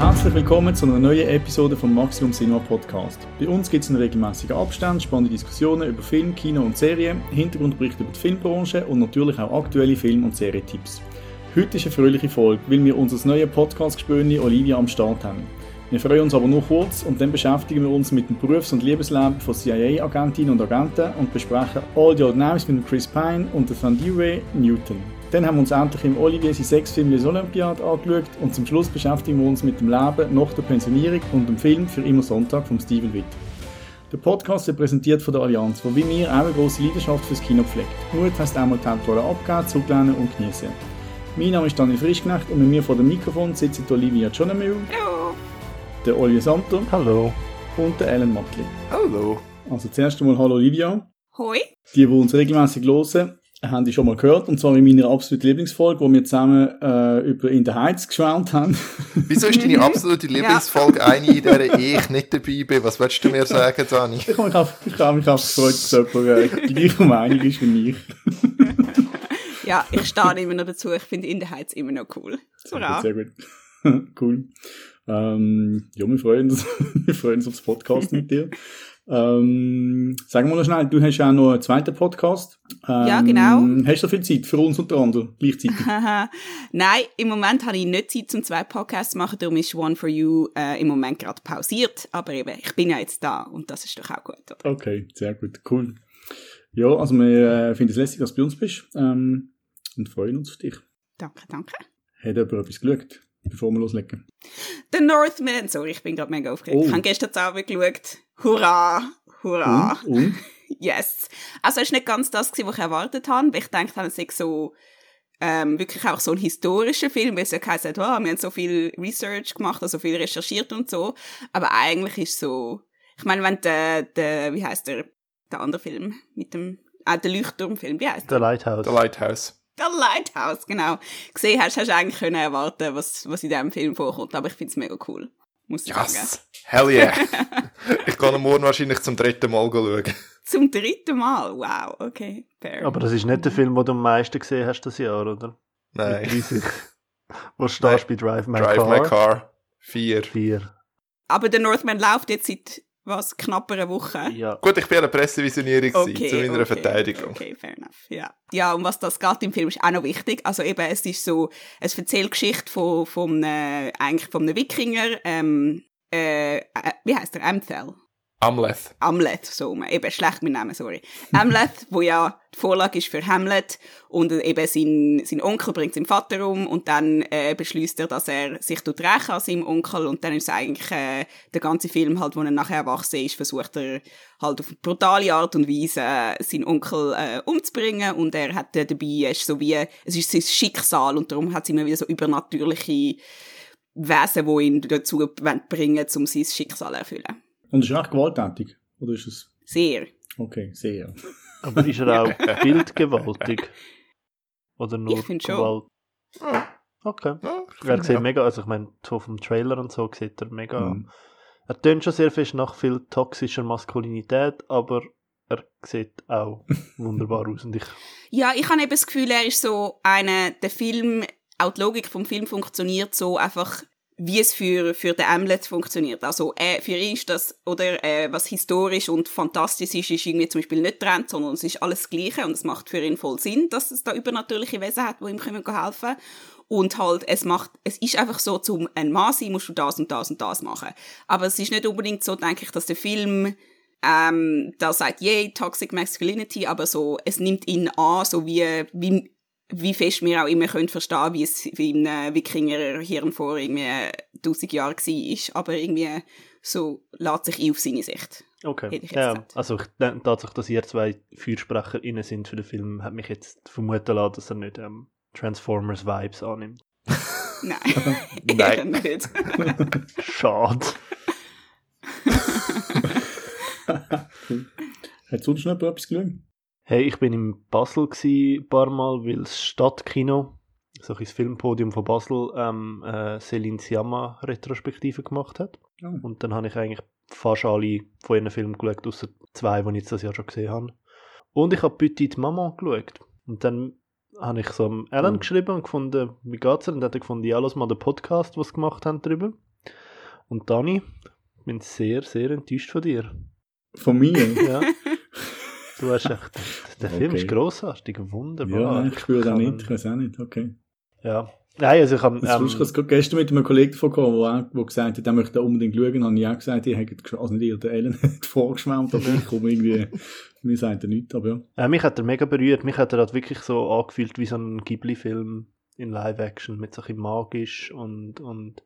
Herzlich willkommen zu einer neuen Episode vom Maximum Cinema Podcast. Bei uns gibt es in regelmäßigen Abstand spannende Diskussionen über Film, Kino und Serien, Hintergrundberichte über die Filmbranche und natürlich auch aktuelle Film- und Serietipps. Heute ist eine fröhliche Folge, weil wir unser neues Podcast-Gespöni Olivia am Start haben. Wir freuen uns aber nur kurz und dann beschäftigen wir uns mit dem Berufs- und Liebesleben von CIA-Agentinnen und Agenten und besprechen All the Old Names mit Chris Pine und Van Dewey Newton. Dann haben wir uns endlich im Olivier sein Sexfilm Les Olympiades angeschaut und zum Schluss beschäftigen wir uns mit dem Leben nach der Pensionierung und dem Film Für immer Sonntag von Steven Witt. Der Podcast wird präsentiert von der Allianz, wo wie mir auch eine grosse Leidenschaft fürs Kino pflegt. Mut heisst einmal die Hauptrolle abgeben, zurücklehnen und genießen. Mein Name ist Daniel Frischknecht und mit mir vor dem Mikrofon sitzt Olivia Jonemühl, der Olivier Santo Hallo. und der Alan Motley. Hallo. Also zuerst einmal Hallo Olivia. Hoi. Die, die uns regelmäßig hören, haben die schon mal gehört, und zwar in meiner absoluten Lieblingsfolge, wo wir zusammen äh, über In der Heiz geschwärmt haben. Wieso ist deine absolute Lieblingsfolge eine, in der ich nicht dabei bin? Was willst du mir sagen, Dani? Ich habe mich auf, ich habe mich auf gefreut, dass jemand äh, die gleiche Meinung ist wie ich. Ja, ich stehe immer noch dazu. Ich finde In der Heiz immer noch cool. Hurra. Sehr gut. cool. Ähm, ja, wir freuen uns, wir freuen uns aufs Podcast mit dir. Ähm, sagen wir noch schnell, du hast ja auch noch einen zweiten Podcast. Ähm, Ja, genau. Hast du viel Zeit für uns unter anderem gleichzeitig? Nein, im Moment habe ich nicht Zeit, zum zwei Podcasts zu machen. Darum ist One for You äh, im Moment gerade pausiert. Aber eben, ich bin ja jetzt da und das ist doch auch gut. Oder? Okay, sehr gut, cool. Ja, also wir äh, finden es lässig, dass du bei uns bist ähm, und freuen uns auf dich. Danke, danke. Hat jemand etwas geschaut, bevor wir loslegen? The Northman. Sorry, ich bin gerade mega aufgeregt. Oh. Ich habe gestern Abend geschaut. Hurra! Hurra! Und? und? Yes. Also, es war nicht ganz das, was ich erwartet habe, weil ich dachte, es sei so, ähm, wirklich auch so ein historischer Film, weil es ja geheißen hat, oh, wir haben so viel Research gemacht, also viel recherchiert und so. Aber eigentlich ist so, ich meine, wenn der, der, wie heißt der, der andere Film mit dem, ah, der Leuchtturmfilm, wie heißt Der der? Lighthouse. The Lighthouse. Der Lighthouse, genau. Gesehen hast, hast du eigentlich können erwarten, was, was in diesem Film vorkommt, aber ich finde es mega cool. Muss ich sagen. Hell yeah! ich kann ihn morgen wahrscheinlich zum dritten Mal schauen. Zum dritten Mal, wow, okay, fair. Aber das ist nicht der Film, den du am meisten gesehen hast das Jahr, oder? Nein. Mit 30. Wo stehst du bei Drive My Drive Car? My Car. Vier. Vier. Aber der Northman läuft jetzt seit, was, knapp einer Woche? Ja. Gut, ich bin an der Pressevisionierung Okay, zu meiner okay, Verteidigung. Okay, fair enough, ja. Ja, und was das geht im Film ist auch noch wichtig. Also eben, es ist so, es erzählt Geschichte von, von einem, eigentlich von einem Wikinger, ähm, äh, äh, wie heißt der? Amthel. Amleth. Amlet, so eben schlecht mit Namen, sorry. Amlet, wo ja die Vorlage ist für Hamlet und eben sein, sein Onkel bringt seinen Vater um und dann äh, beschließt er, dass er sich tut rächen an seinem Onkel und dann ist eigentlich äh, der ganze Film halt, wo er nachher erwachsen ist, versucht er halt auf eine brutale Art und Weise äh, seinen Onkel äh, umzubringen und er hat äh, dabei, er ist so wie, es ist sein Schicksal und darum hat es immer wieder so übernatürliche Wesen, die ihn dazu bringen, um sein Schicksal zu erfüllen. Und ist er echt gewalttätig? Oder ist es... Sehr. Okay, sehr. Aber ist er auch bildgewaltig? Oder nur Ich schon. Gewalt? Ja, Okay. ja, ich Er sieht ja. mega, also ich meine, so vom Trailer und so sieht er mega. Mhm. Er tönt schon sehr fest nach viel toxischer Maskulinität, aber er sieht auch wunderbar aus. Und ich, Ja, ich habe eben das Gefühl, er ist so eine, der Film, auch die Logik vom Film funktioniert so einfach, wie es für, für den Hamlet funktioniert. Also, äh, für ihn ist das, oder, äh, was historisch und fantastisch ist, ist irgendwie zum Beispiel nicht trennt, sondern es ist alles das Gleiche und es macht für ihn voll Sinn, dass es da übernatürliche Wesen hat, die ihm können helfen und halt, es macht, es ist einfach so, zum ein Mann sein, musst du das und das und das machen. Aber es ist nicht unbedingt so, denke ich, dass der Film, ähm, da sagt, yay, Toxic Masculinity, aber so, es nimmt ihn an, so wie, wie, wie fest wir auch immer können verstehen, wie es wie im äh, Wikinger Hirn vor irgendwie tausend Jahren war, aber irgendwie so lässt sich ein auf seine Sicht. okay. Ja, gesagt. also ich, denke tatsächlich, dass ihr zwei FürsprecherInnen sind für den Film, hat mich jetzt vermuten lassen, dass er nicht ähm, Transformers Vibes annimmt. Nein, Nein. nicht. Schade. Hat sonst noch etwas geschaut? Hey, ich bin in Basel gsi ein paar Mal, weil das Stadtkino, so ein Filmpodium von Basel, ähm, äh, Celine Siama Retrospektive gemacht hat. Oh. Und dann habe ich eigentlich fast alle von ihren Filmen geschaut, außer zwei, die ich jetzt das Jahr schon gesehen habe. Und ich habe Petit Maman geschaut. Und dann habe ich so am Alan Oh. geschrieben und gefunden, wie geht's dir? Und dann hat er gefunden, ja, lass mal den Podcast, was sie gemacht haben, drüber. Und Dani, ich bin sehr, sehr enttäuscht von dir. Von mir? Ja. Du hast echt, der Film Okay. ist grossartig, wunderbar. Ja, ich spüre das kann- nicht, ich weiß auch nicht, okay. Ja. Nein, also ich habe, ähm, ich habe gestern mit einem Kollegen davon der auch- der gesagt hat, er möchte unbedingt schauen, habe ich auch gesagt, hättet, gesch- also nicht ihr, der Ellen hat vorgeschwärmt, aber ich komme irgendwie, mir sagt er nichts, aber ja. Ja, mich hat er mega berührt. Mich hat er halt wirklich so angefühlt wie so ein Ghibli-Film in Live-Action mit so ein bisschen magisch und, und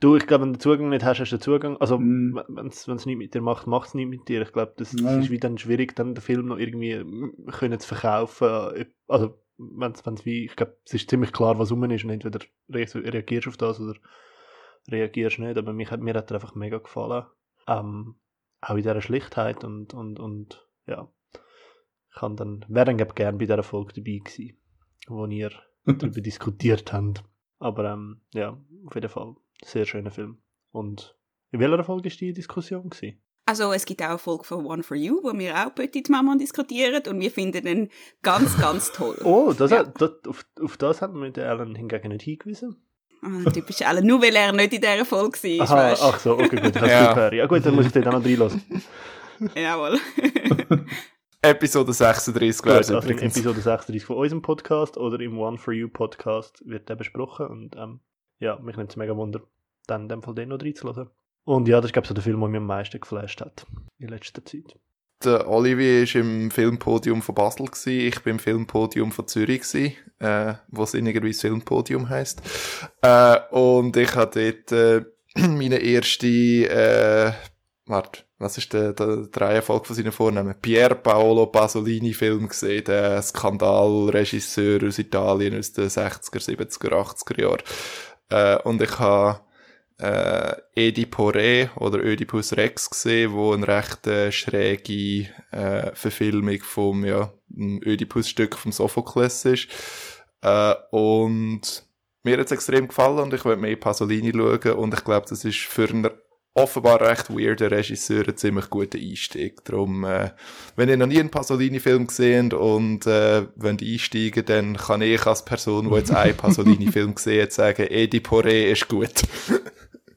du, ich glaube, wenn du den Zugang nicht hast, hast du den Zugang. Also, Mm. wenn es nichts mit dir macht, macht es nichts mit dir. Ich glaube, das, das Ja. ist wie dann schwierig, dann den Film noch irgendwie mm, können zu verkaufen. Also, wenn es wie, ich glaube, es ist ziemlich klar, was rum ist und entweder re- reagierst du auf das oder reagierst nicht. Aber mich mir hat er einfach mega gefallen. Ähm, auch in dieser Schlichtheit und, und, und ja, ich dann, wäre dann glaub, gern bei dieser Folge dabei gewesen, wo ihr darüber diskutiert habt. Aber ähm, ja, auf jeden Fall, sehr schöner Film. Und in welcher Folge war die Diskussion? Gewesen? Also es gibt auch eine Folge von One for You, wo wir auch Petit Maman diskutieren und wir finden ihn ganz, ganz toll. Oh, das, Ja. hat, das, auf, auf das hat man mit Alan hingegen nicht hingewiesen. Ah, typisch Alan, nur weil er nicht in dieser Folge war, Aha, weißt ach so, okay, gut, hab's Ja. gehört. Ja gut, dann muss ich dort auch noch reinlassen. Jawohl. Episode 36 wäre es also übrigens. Episode 36 von unserem Podcast oder im One for You Podcast wird der besprochen und ähm, ja, mich nimmt es mega Wunder, dann in dem Fall den noch reinzulassen. Und ja, das ist glaube ich so der Film, der mich am meisten geflasht hat in letzter Zeit. Der Olivier war im Filmpodium von Basel, gewesen. ich bin im Filmpodium von Zürich, gewesen, äh, wo sinnigerweise Filmpodium heisst. Äh, und ich hatte dort äh, meine erste, äh, warte, was ist der, der, der Reihenfolge von seinen Vornamen? Pier Paolo Pasolini-Film gesehen, der Skandalregisseur aus Italien aus den 60er, 70er, 80er Jahren. Äh, und ich habe äh, Oedipus Re oder Oedipus Rex gesehen, wo eine recht äh, schräge äh, Verfilmung vom ja, Oedipus-Stück vom Sophokles ist. Äh, und mir hat es extrem gefallen und ich will mehr Pasolini schauen und ich glaube, das ist für einen offenbar recht weirden Regisseur ein ziemlich guter Einstieg. Darum, äh, wenn ihr noch nie einen Pasolini-Film gesehen habt und äh, wollt einsteigen, dann kann ich als Person, die jetzt einen Pasolini-Film gesehen hat, sagen, Oedipus Re ist gut.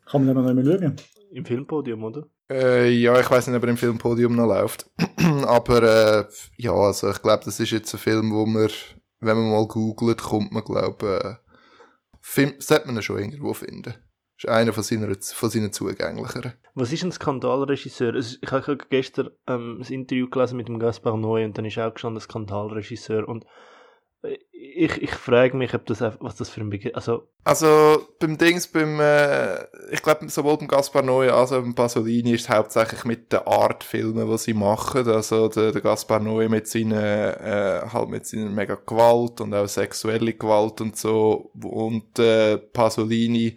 Kann man den noch nicht mehr schauen? Im Filmpodium, oder? Äh, ja, ich weiß nicht, ob er im Filmpodium noch läuft. Aber äh, ja, also ich glaube, das ist jetzt ein Film, wo man, wenn man mal googelt, kommt man, glaube äh, Film, sollte man ihn schon irgendwo finden. Ist einer von, seiner, von seinen zugänglicheren. Was ist ein Skandalregisseur? Ist- Ich habe gestern ähm, ein Interview gelesen mit dem Gaspar Noé und dann ist auch gestanden Skandalregisseur und äh, ich, ich frage mich, ob das, was das für ein Begriff Also, Also beim Dings, beim, äh, ich glaube sowohl beim Gaspar Noé als auch beim Pasolini ist es hauptsächlich mit den Artfilmen, die sie machen. Also der, der Gaspar Noé mit seinen, äh, halt mit seiner mega Gewalt und auch sexuelle Gewalt und so. Und äh, Pasolini,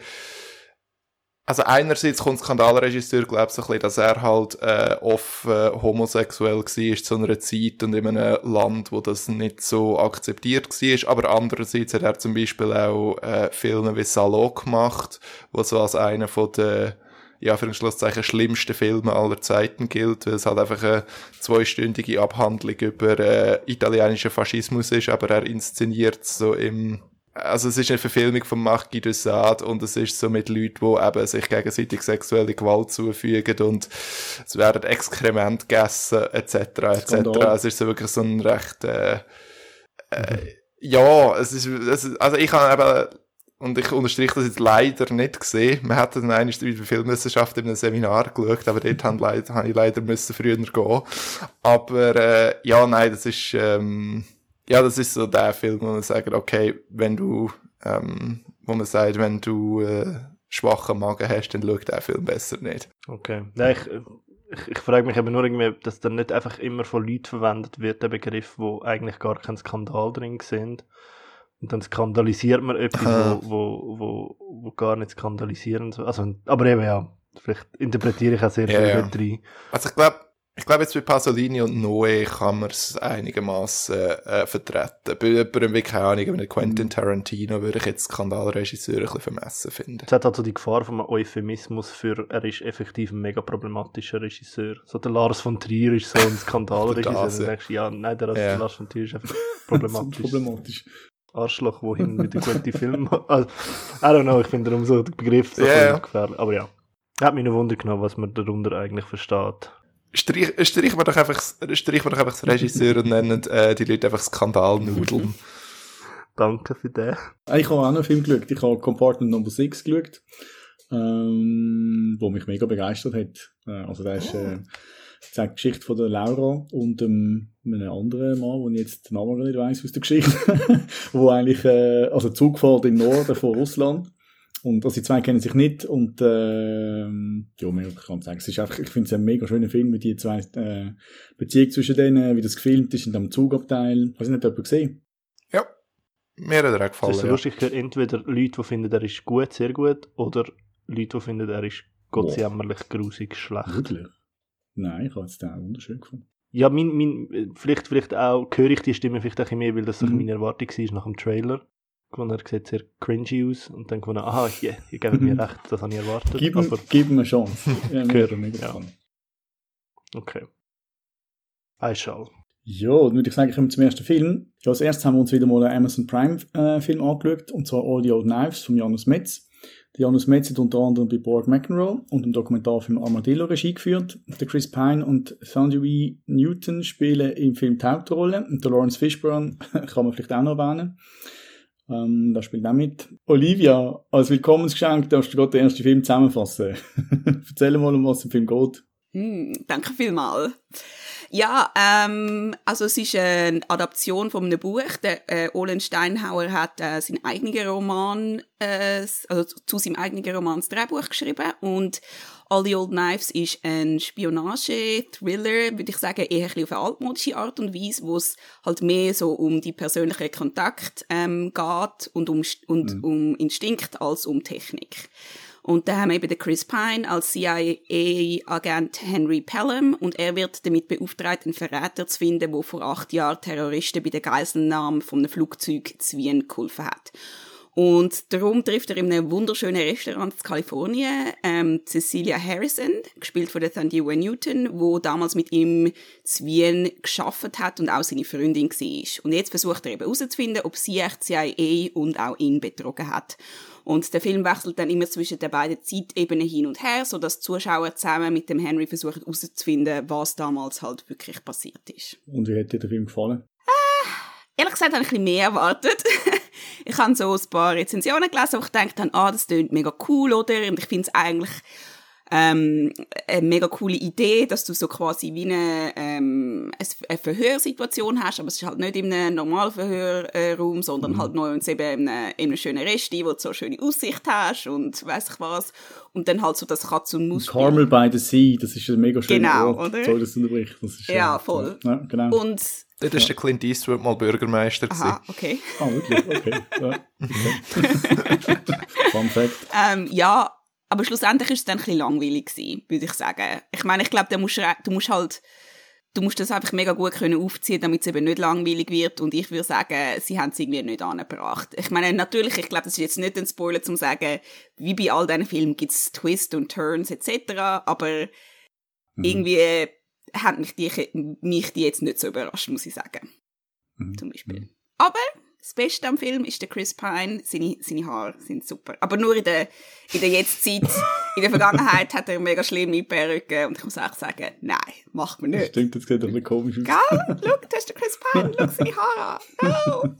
also einerseits kommt Skandalregisseur, glaube ich, so ein bisschen, dass er halt äh, offen homosexuell war zu einer Zeit und in einem Land, wo das nicht so akzeptiert war. Aber andererseits hat er zum Beispiel auch äh, Filme wie Salon gemacht, wo so als einer von den ja, für ein Schlusszeichen schlimmsten Filme aller Zeiten gilt, weil es halt einfach eine zweistündige Abhandlung über äh, italienischen Faschismus ist, aber er inszeniert so im also es ist eine Verfilmung von Marquis de Sade und es ist so mit Leuten, die eben sich gegenseitig sexuelle Gewalt zufügen und es werden Exkrement gegessen etc. etc. Es ist so wirklich so ein recht äh, äh, ja, es ist, es ist also ich habe eben und ich unterstreiche das jetzt leider nicht gesehen. Wir hatten dann einmal über Filmwissenschaft in einem Seminar geschaut, aber dort habe leider, habe ich leider müssen früher gehen. Aber äh, ja, nein, das ist ähm, ja, das ist so der Film, wo man sagt, okay, wenn du, ähm, wo man sagt, wenn du äh, schwachen Magen hast, dann schau den Film besser nicht. okay. Nein, ich, ich, ich frage mich eben nur irgendwie, ob das dann nicht einfach immer von Leuten verwendet wird, der Begriff, wo eigentlich gar kein Skandal drin sind. Und dann skandalisiert man etwas, Aha. wo, wo, wo, wo gar nicht skandalisieren soll. Also, aber eben ja, vielleicht interpretiere ich auch sehr Ja, viel ja. dort rein. Also ich glaube, ich glaube jetzt bei Pasolini und Noé kann man es einigermaßen äh, vertreten. Bei jemandem wie, keine Ahnung, bei Quentin Tarantino würde ich jetzt Skandalregisseur ein bisschen vermessen finden. Es hat also die Gefahr von einem Euphemismus für, er ist effektiv ein mega problematischer Regisseur. So der Lars von Trier ist so ein Skandalregisseur. Das, Dann ja. denkst du, ja, nein, der Ja. Lars von Trier ist einfach So problematisch. problematisch. Arschloch, wo hin mit guten Film also, I don't know, ich finde darum so der Begriff so Ja, ja. gefährlich. Aber ja. Hat mich noch Wunder genommen, was man darunter eigentlich versteht. Streich, äh, streichen wir doch einfach, streichen wir doch einfach das Regisseur und nennen äh, die Leute einfach Skandalnudeln. Danke für den. Ich habe auch noch einen Film geschaut. Ich habe Compartment Number 6 geschaut, ähm, wo mich mega begeistert hat. Äh, also der ist, äh, zeigt die Geschichte von der Laura und ähm, einem anderen Mann, wo ich jetzt den Namen gar nicht weiss aus der Geschichte, wo eigentlich, äh, also Zug fährt im Norden von Russland. Und also die zwei kennen sich nicht und ähm, ja, mehr kann ich sagen. Es ist einfach, ich finde es ein mega schöner Film mit die zwei äh, Beziehung zwischen denen, wie das gefilmt ist in dem Zugabteil. Weiß nicht, ob ihr gesehen? Ja. Mir hat er auch Es gefallen. ist so ja. lustig, ich höre entweder Leute, die finden, er ist gut, sehr gut, oder Leute, die finden, er ist gottsjämmerlich, grusig, schlecht. Wirklich? Nein, ich habe es auch wunderschön gefunden. Ja, mein, mein, vielleicht, vielleicht auch, höre ich die Stimme vielleicht auch ein bisschen mehr, weil das Mhm. meine Erwartung war nach dem Trailer. Wo er sieht sehr cringy aus und dann gefunden, aha, yeah, ihr gebt mir recht, das habe ich erwartet. Gib aber, gib ihm eine Chance. ja, mir Gehört, ja. okay. I shall. Ja, dann würde ich sagen, kommen wir zum ersten Film. Ja, als erstes haben wir uns wieder mal einen Amazon Prime äh, Film angeschaut, und zwar All the Old Knives von Janus Metz. Der Janus Metz hat unter anderem bei Borg McEnroe und im Dokumentarfilm Armadillo Regie geführt. Der Chris Pine und Sanjay Newton spielen im Film die Hauptrolle und der Lawrence Fishburne kann man vielleicht auch noch erwähnen. Ähm, da spielt auch mit. Olivia, als Willkommensgeschenk darfst du gerade den ersten Film zusammenfassen. Erzähl mal, um was im Film geht. Hm, danke vielmals. Ja, ähm, also es ist eine Adaption von einem Buch. Der äh, Olen Steinhauer hat äh, seinen eigenen Roman, äh, also zu seinem eigenen Roman das Drehbuch geschrieben und All the Old Knives ist ein Spionage-Thriller, würde ich sagen, eher ein bisschen auf eine altmodische Art und Weise, wo es halt mehr so um die persönlichen Kontakt ähm, geht und um, und um Instinkt als um Technik. Und da haben wir eben den Chris Pine als CIA-Agent Henry Pelham und er wird damit beauftragt, einen Verräter zu finden, der vor acht Jahren Terroristen bei der Geiselnahme von einem Flugzeug zu Wien geholfen hat. Und darum trifft er in einem wunderschönen Restaurant in Kalifornien ähm, Cecilia Harrison, gespielt von der Thandiwa Newton, wo damals mit ihm zu Wien geschafft hat und auch seine Freundin war. Und jetzt versucht er eben herauszufinden, ob sie echt CIA und auch ihn betrogen hat. Und der Film wechselt dann immer zwischen den beiden Zeitebenen hin und her, so dass die Zuschauer zusammen mit dem Henry versuchen herauszufinden, was damals halt wirklich passiert ist. Und wie hat dir der Film gefallen? Ehrlich gesagt habe ich ein bisschen mehr erwartet. ich habe so ein paar Rezensionen gelesen, wo ich gedacht habe, ah, das klingt mega cool, oder? Und ich finde es eigentlich ähm, eine mega coole Idee, dass du so quasi wie eine, ähm, eine Verhörsituation hast, aber es ist halt nicht in einem normalen Verhörraum, sondern halt nur eben in einem, in einem schönen Resti, wo du so eine schöne Aussicht hast und weiss ich was. Und dann halt so das Katz- und maus Carmel by the Sea, das ist ein mega schöner Genau, Ort. oder? Sorry, dass du unterbrichst. Das ist, Ja, voll. Ja, genau. Und, Dort ist der Clint Eastwood mal Bürgermeister. aha, okay. ah, wirklich? Okay. Ja. okay. Fun Fact. Ähm, ja, aber schlussendlich ist es dann ein bisschen langweilig gewesen, würde ich sagen. Ich meine, ich glaube, du musst, du musst halt, du musst das einfach mega gut können aufziehen, damit es eben nicht langweilig wird. Und ich würde sagen, sie haben es irgendwie nicht angebracht. Ich meine, natürlich, ich glaube, das ist jetzt nicht ein Spoiler zum sagen, wie bei all diesen Filmen gibt es Twists und Turns etc. Aber Mhm. irgendwie hat mich die, mich die jetzt nicht so überrascht, muss ich sagen. Mhm. Zum Beispiel. Aber das Beste am Film ist der Chris Pine. Seine, seine Haare sind super. Aber nur in der, in der Jetztzeit. In der Vergangenheit hat er mega schlimme Perücke. Und ich muss auch sagen, nein, macht man Das nicht. stimmt, das sieht doch bisschen komisch aus. Gell? Schau, das ist der Chris Pine. Schau seine Haare an. No.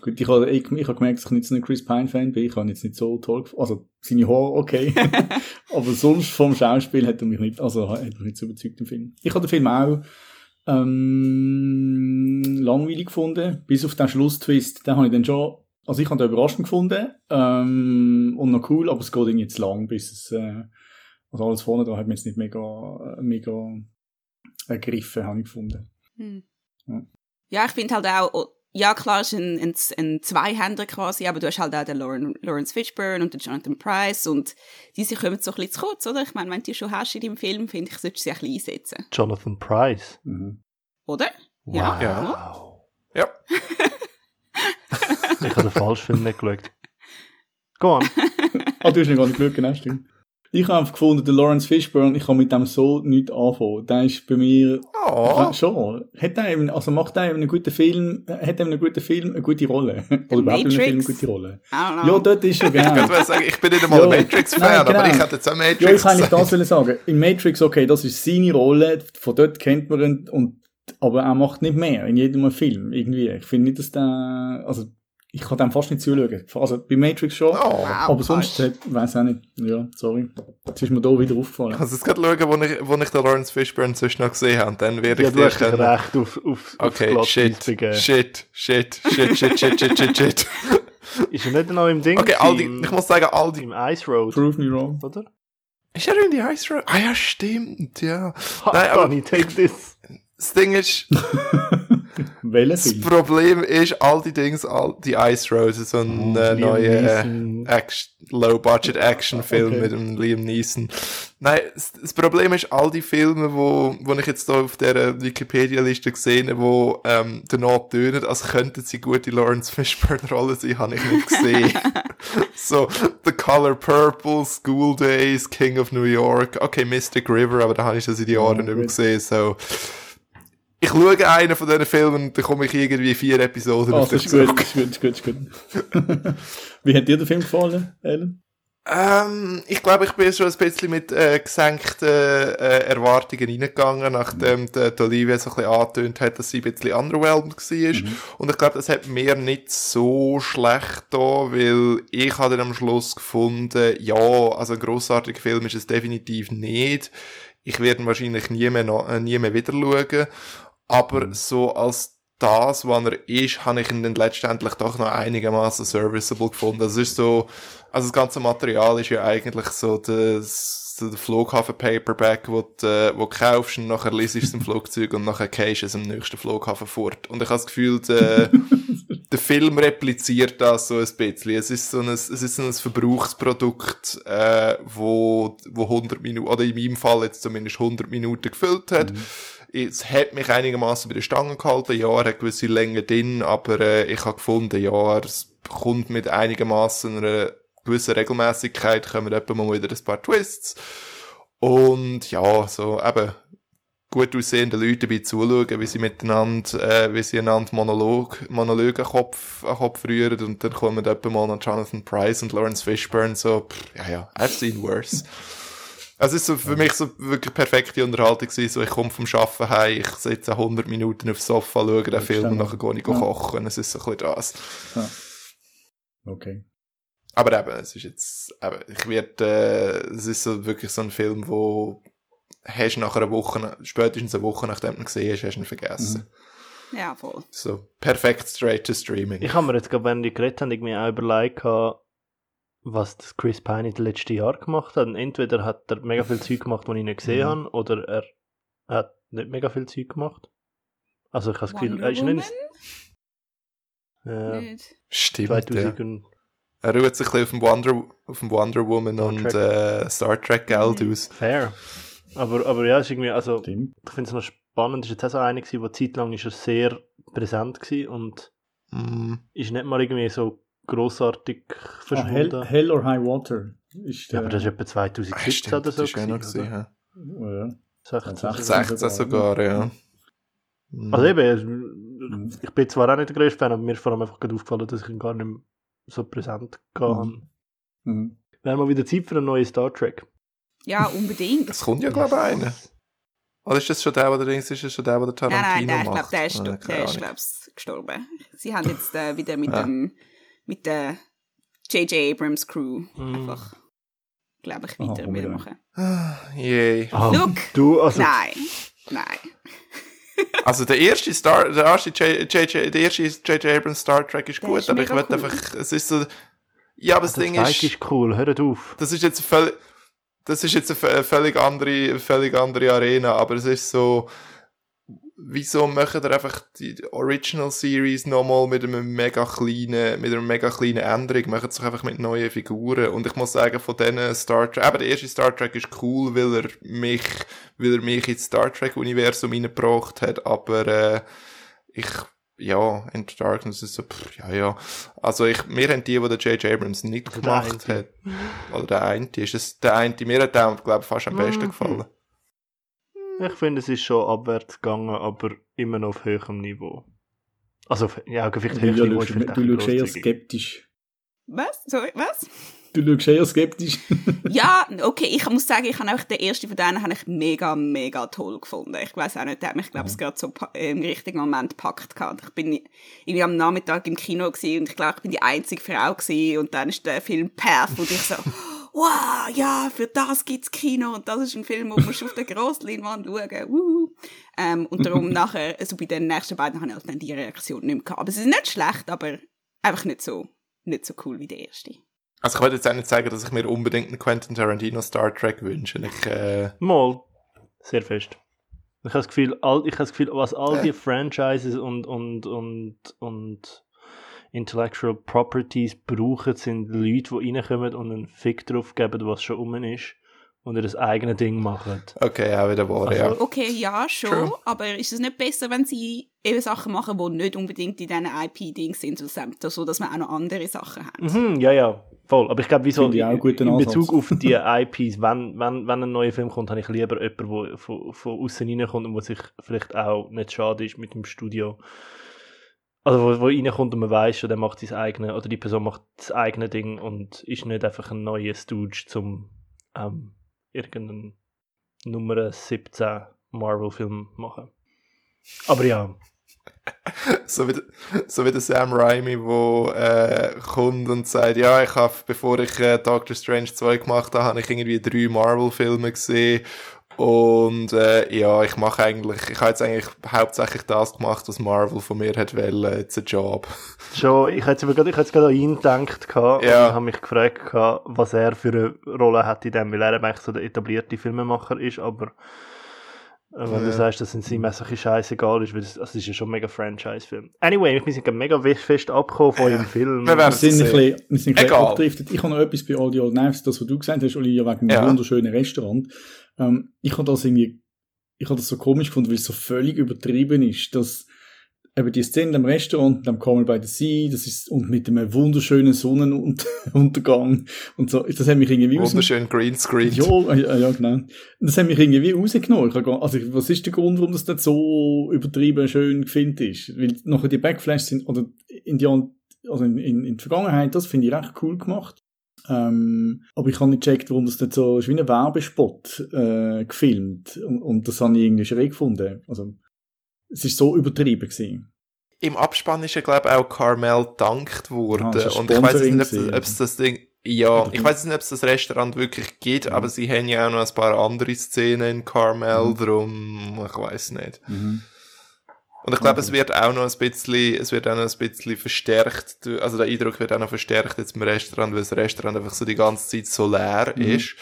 Gut, ich habe ich, ich hab gemerkt, dass ich nicht so ein Chris Pine-Fan bin. Ich habe ihn jetzt nicht so toll gefunden. Also, seine Haare okay. Aber sonst vom Schauspiel hat er mich nicht, also, hat mich nicht so überzeugt im Film. Ich habe den Film auch, ähm, langweilig gefunden. Bis auf den Schlusstwist. Den habe ich dann schon, also ich habe den überraschend gefunden, ähm, und noch cool, aber es geht irgendwie jetzt lang, bis es, äh, also alles vorne da hat mir jetzt nicht mega, mega ergriffen, habe ich gefunden. Hm. Ja. Ja, ich finde halt auch, ja klar, es ist ein, ein, ein Zweihänder quasi, aber du hast halt auch den Lauren, Lawrence Fishburne und den Jonathan Price und diese kommen so ein bisschen zu kurz, oder? Ich meine, wenn du die schon hast in deinem Film, finde ich, solltest du sie ein bisschen einsetzen. Jonathan Price. Mhm. Oder? Wow. Ja. Ja. Ich habe den falschen Film nicht geschaut. Go on. Ah, du hast ihn gar nicht geschaut, genau, stimmt. Ich habe einfach gefunden, der Lawrence Fishburne, ich kann mit dem so nichts anfangen. Der ist bei mir Oh, schon. Hat er eben, also macht er eben einen guten Film, hat er einen guten Film eine gute Rolle? Oder überhaupt in einem Film eine gute Rolle? Ja, dort ist er ich gerne. wollte sagen, ich bin nicht einmal Ja. ein Matrix-Fan, Nein, aber genau. ich hätte jetzt auch Matrix Ja, ich kann nicht das wollen sagen. In Matrix, okay, das ist seine Rolle, von dort kennt man ihn, und, aber er macht nicht mehr in jedem Film, irgendwie. Ich finde nicht, dass der, also, ich kann dem fast nicht zuschauen. Also, bei Matrix schon, Oh. Wow, aber sonst, hat- weiss auch nicht. Ja, sorry. Jetzt ist mir da wieder aufgefallen. Ich muss jetzt gerade schauen, wo ich, wo ich den Lawrence Fishburne sonst noch gesehen habe. Und dann werde Ja, ich du hast dich können- recht auf, auf, Okay, aufs shit, shit, shit, shit, shit, shit, shit, shit, shit. Ist er nicht noch im Ding? Okay, all die, im, ich muss sagen, all die... im Ice Road, Prove me wrong. oder? Ist er in die Ice Road? Ah ja, stimmt, ja. Nein, aber- Donny, take this. Das Ding ist, Welcher das? Problem ist, all die Dings, all die Ice Road, so ein äh, Liam neuer äh, Low-Budget-Action-Film Okay. mit dem Liam Neeson. Nein, das, Problem ist, all die Filme, wo, wo ich jetzt da auf der Wikipedia-Liste gesehen habe, wo ähm, danach tönen, als könnten sie gute Lawrence Fishburne-Rollen sein, habe ich nicht gesehen. so, The Color Purple, School Days, King of New York, okay, Mystic River, aber da habe ich das in die Jahren nicht mehr gesehen, so. Ich schaue einen von diesen Filmen und dann komme ich irgendwie vier Episoden Ah, auf das ist gut, das ist gut, das ist gut, das ist gut. Wie hat dir der Film gefallen, Ellen? Ähm, ich glaube, ich bin schon ein bisschen mit äh, gesenkten äh, Erwartungen reingegangen, nachdem die, die Olivia so ein bisschen angetönt hat, dass sie ein bisschen underwhelmed war. Und ich glaube, das hat mir nicht so schlecht da, weil ich habe dann am Schluss gefunden, ja, also ein grossartiger Film ist es definitiv nicht. Ich werde ihn wahrscheinlich nie mehr, noch, äh, nie mehr wieder schauen. Aber so als das, was er ist, habe ich ihn dann letztendlich doch noch einigermaßen serviceable gefunden. Das ist so, also das ganze Material ist ja eigentlich so das, so der Flughafen-Paperback, wo du, äh, wo du kaufst und nachher liest es im Flugzeug und nachher gehst es am nächsten Flughafen fort. Und ich habe das Gefühl, der, der Film repliziert das so ein bisschen. Es ist so ein, es ist so ein Verbrauchsprodukt, äh, wo, wo 100 Minuten, oder in meinem Fall jetzt zumindest 100 Minuten gefüllt hat. Es hat mich einigermaßen bei der Stange gehalten. Ja, er hat gewisse Länge drin, aber äh, ich habe gefunden, ja, es kommt mit einigermaßen einer gewissen Regelmäßigkeit, kommen etwa mal wieder ein paar Twists. Und ja, so eben gut aussehende Leute dabei zuschauen, wie sie miteinander, äh, wie sie einander Monolog, Monologe an Kopf, an Kopf rühren und dann kommen etwa mal noch Jonathan Price und Lawrence Fishburne so, pff, ja, ja, I've seen worse. Also es ist so für mich so wirklich perfekte Unterhaltung gewesen, so ich komme vom Arbeiten heim, ich sitze 100 Minuten aufs Sofa, schaue den Film und nachher gehe ich Ja. kochen, es ist so ein bisschen das. Okay. Aber eben, es ist jetzt, eben, ich werde, äh, es ist so wirklich so ein Film, wo hast nach einer Woche, spätestens eine Woche nachdem du ihn gesehen hast, hast du ihn vergessen. Ja, voll. So, perfekt straight to streaming. Ich habe mir jetzt, gerade, wenn die geredet haben, irgendwie auch überlegt, was das Chris Pine in den letzten Jahren gemacht hat. Und entweder hat er mega viel Zeug gemacht, das ich nicht gesehen Mhm. habe, oder er hat nicht mega viel Zeug gemacht. Also ich habe das Gefühl, er ist nicht... Äh, Nicht. Stimmt, ja. 2000 und Er ruht sich ein bisschen auf dem Wonder, auf dem Wonder Woman Star und äh, Star Trek Geld Mhm. aus. fair. Aber, aber ja, ist irgendwie, also Stimmt. ich finde es noch spannend, ist jetzt auch so einer gewesen, wo zeitlang ist er sehr präsent gewesen und Mm. ist nicht mal irgendwie so grossartig Ah, verschwunden. Hell, Hell or High Water. Ist ja, aber das ist etwa Ah, 2017 stimmt, oder so. das ist ja noch gewesen, ja. ja. 16, 16. 16 sogar, ja. Mm. Also eben, ich bin zwar auch nicht der größte Fan, aber mir ist vor allem einfach gerade aufgefallen, dass ich ihn gar nicht mehr so präsent gehabt habe. Mhm. Wäre mal wieder Zeit für einen neuen Star Trek. Ja, unbedingt. Es kommt ja, glaube ich, einer. Oder ist das schon der, der ist das schon der, der Nein, Tarantino nein, der, ich glaube, macht? der ist, Ah, der ist gestorben. Sie haben jetzt äh, wieder mit Ah. dem mit der J.J. Abrams Crew Mm. einfach, glaube ich, weiter unbedingt. machen. Ah, Yay. Ah, Look! Du, also, Nein, nein. Also der erste Star, der erste JJ, der erste J.J. Abrams Star Trek ist Der gut, ist aber ich will cool. einfach, es ist so, ja, aber das der Ding ist, ist cool, hört auf. das ist jetzt völlig, das ist jetzt eine völlig andere, völlig andere Arena, aber es ist so, wieso machen ihr einfach die Original Series nochmal mit einem mega kleinen, mit einer mega kleinen Änderung, machen es doch einfach mit neuen Figuren. Und ich muss sagen, von diesen Star Trek, aber der erste Star Trek ist cool, weil er mich, weil er mich ins Star Trek Universum reingebracht hat, aber, äh, ich ja, Into Darkness ist so, pff, ja, ja. Also ich, mir haben die, die der J.J. Abrams nicht Also gemacht hat, oder der eine, ist es der eine, mir hat der, glaube ich, fast am besten Mhm. gefallen. Ich finde, es ist schon abwärts gegangen, aber immer noch auf höherem Niveau. Also, ja, vielleicht Du, höheres Niveau ist schaust- vielleicht du schaust eher skeptisch. Was? Sorry, was? Du schaust eher skeptisch. ja, okay, ich muss sagen, ich habe auch den ersten von denen habe ich mega, mega toll gefunden. Ich weiß auch nicht, der hat mich, glaube ich, gerade so im richtigen Moment gepackt gehabt. Ich bin irgendwie am Nachmittag im Kino gewesen und ich glaube, ich bin die einzige Frau gewesen und dann ist der Film Path und ich so, wow, ja, für das gibt's Kino und das ist ein Film, wo man auf der Grossleinwand schauen Wuhu. Ähm, und darum nachher, also bei den nächsten beiden habe ich halt dann die Reaktion nicht mehr gehabt. Aber es ist nicht schlecht, aber einfach nicht so, nicht so cool wie der erste. Also ich wollte jetzt auch nicht sagen, dass ich mir unbedingt einen Quentin Tarantino Star Trek wünsche. Ich, äh, Mal. Sehr fest. Ich habe das Gefühl, all, ich habe das Gefühl, was all die Franchises und, und, und, und Intellectual Properties brauchen, sind Leute, die reinkommen und einen Fick drauf geben, was schon um ist und ihr das eigene Ding machen. okay, auch wieder wahr, Also- ja. Okay, ja, schon. True. Aber ist es nicht besser, wenn sie eben Sachen machen, die nicht unbedingt in diesen IP-Dings sind, so so dass wir auch noch andere Sachen haben? Mhm, ja, ja, voll. Aber ich glaube, wieso ich guten in Bezug auf die IPs, wenn, wenn, wenn ein neuer Film kommt, habe ich lieber jemanden, der von, von außen reinkommt und wo sich vielleicht auch nicht schade ist mit dem Studio. Also wo, wo reinkommt und man weiß schon, der macht sein eigenes, oder die Person macht das eigene Ding und ist nicht einfach ein neuer Stooge zum ähm, irgendeinen Nummer 17 Marvel-Film machen. Aber ja, So wie, der- so wie der Sam Raimi, wo äh, kommt und sagt, ja, ich habe, bevor ich äh, Doctor Strange 2 gemacht habe, habe ich irgendwie drei Marvel-Filme gesehen und äh, ja, ich mache eigentlich, ich habe jetzt eigentlich hauptsächlich das gemacht, was Marvel von mir hat wollen, it's a job. Schon, ich hätte gerade, ich hätte gerade an ihn gedacht gehabt Ja. und habe mich gefragt, gehabt, was er für eine Rolle hat in dem, weil er eigentlich so der etablierte Filmemacher ist, aber äh, wenn du Ja. sagst, dass es ihm ein bisschen scheißegal ist, weil es, also es ist ja schon ein mega Franchise-Film. Anyway, wir sind mega fest abgekommen von Ja. eurem Film. Wir Wir sind ein sehen. bisschen, wir sind ein bisschen Egal. abgedriftet. Ich habe noch etwas bei All the Old Knives, das, was du gesagt hast, Olivia, wegen dem Ja. wunderschönen Restaurant. Ähm, ich habe das irgendwie, ich habe das so komisch gefunden, weil es so völlig übertrieben ist, dass eben die Szene im Restaurant, am Carmel by the Sea, das ist, und mit einem wunderschönen Sonnenuntergang und so, das hat mich irgendwie Wunderschön Greenscreen. ja, ja, ja, genau. Das hat mich irgendwie rausgenommen. Also, was ist der Grund, warum das dort so übertrieben schön gefilmt ist? Weil nachher die Backflashes sind, oder in die, also in, in, in der Vergangenheit, das finde ich recht cool gemacht. Ähm, aber ich habe nicht gecheckt, warum das dort so, ist wie ein Werbespot, äh, gefilmt. Und, und das habe ich irgendwie schräg gefunden. Also, es ist so übertrieben gewesen. Im Abspann ist ja, glaube ich, auch Carmel gedankt worden. Ah, und ich weiß nicht, ob es- das Ding, ja, Oder ich weiß nicht, ob es das Restaurant wirklich gibt, Mhm. aber sie haben ja auch noch ein paar andere Szenen in Carmel, Mhm. drum, ich weiß nicht. Und ich glaube, Okay. es wird auch noch ein bisschen, es wird auch noch ein bisschen verstärkt, also der Eindruck wird auch noch verstärkt jetzt im Restaurant, weil das Restaurant einfach so die ganze Zeit so leer Mhm. ist.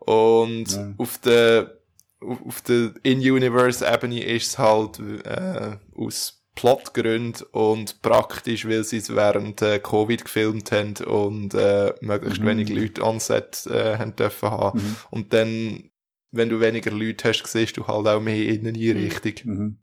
Und Ja. auf der, auf auf der In-Universe-Ebene ist es halt, äh, aus Plotgründen und praktisch, weil sie es während äh, Covid gefilmt haben und äh, möglichst Mhm. wenig Leute on Set äh, haben dürfen haben. Mhm. Und dann, wenn du weniger Leute hast, siehst du halt auch mehr Inneneinrichtung. Mhm.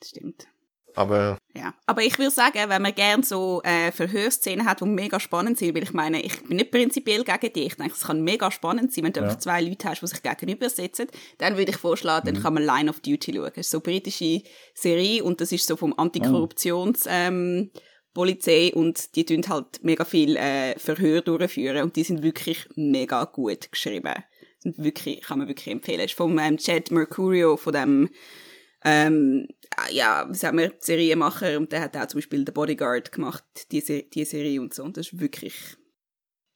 Das stimmt. Aber Ja, aber ich würde sagen, wenn man gerne so äh, Verhörszenen hat, die mega spannend sind, weil ich meine, ich bin nicht prinzipiell gegen dich. Ich denke, es kann mega spannend sein, wenn du Ja. einfach zwei Leute hast, die sich gegenüber sitzen. Dann würde ich vorschlagen, dann kann man Line of Duty schauen. Das ist so eine britische Serie und das ist so vom Antikorruptions... Ähm, Polizei und die tun halt mega viel äh, Verhör durchführen und die sind wirklich mega gut geschrieben. Sind wirklich, kann man wirklich empfehlen. Ist vom ähm, Chad Mercurio, von dem ähm, ja, wir, Serienmacher und der hat auch zum Beispiel The Bodyguard gemacht, die, Se die Serie und so. Und das ist wirklich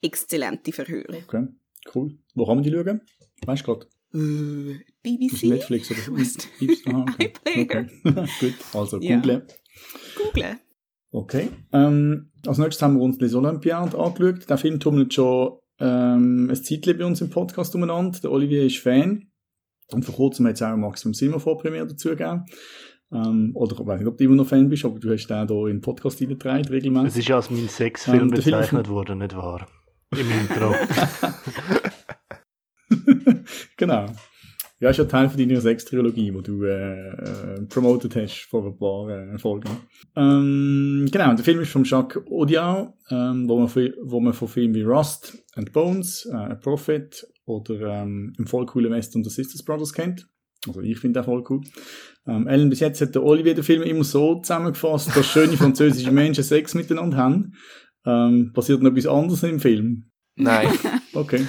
exzellente Verhöre. Okay, cool. Wo kann man die schauen? Weißt du gerade? Äh, BBC? Netflix oder Aha, okay. iPlayer. okay. Gut, also Ja. googeln. Google. Okay. Ähm, als nächstes haben wir uns Les Olympiades angeschaut. Der Film tummelt schon ähm, ein Zeitchen bei uns im Podcast umeinander. Der Olivier ist Fan. Und vor kurzem hat es auch Maximum Silver Vorpremiere dazu gegeben. Ähm, oder ich weiß nicht, ob du immer noch Fan bist, aber du hast den hier in den Podcast reingetragen, Es regelmäßig. ist ja als mein Sexfilm Ähm, bezeichnet worden, nicht wahr? Im Intro. genau. Ja, ist ja Teil von deiner Sex-Trilogie, die du äh, äh, promoted hast vor ein paar äh, Folgen. Ähm, genau, der Film ist von Jacques Audiard, ähm, wo, man, wo man von Filmen wie Rust and Bones, äh, A Prophet oder ähm, im voll coolen Western The Sisters Brothers kennt. Also ich finde den voll cool. Ähm, Ellen, bis jetzt hat der Olivier den Film immer so zusammengefasst, dass schöne französische Menschen Sex miteinander haben. Ähm, passiert noch etwas anderes im Film? Nein. Okay.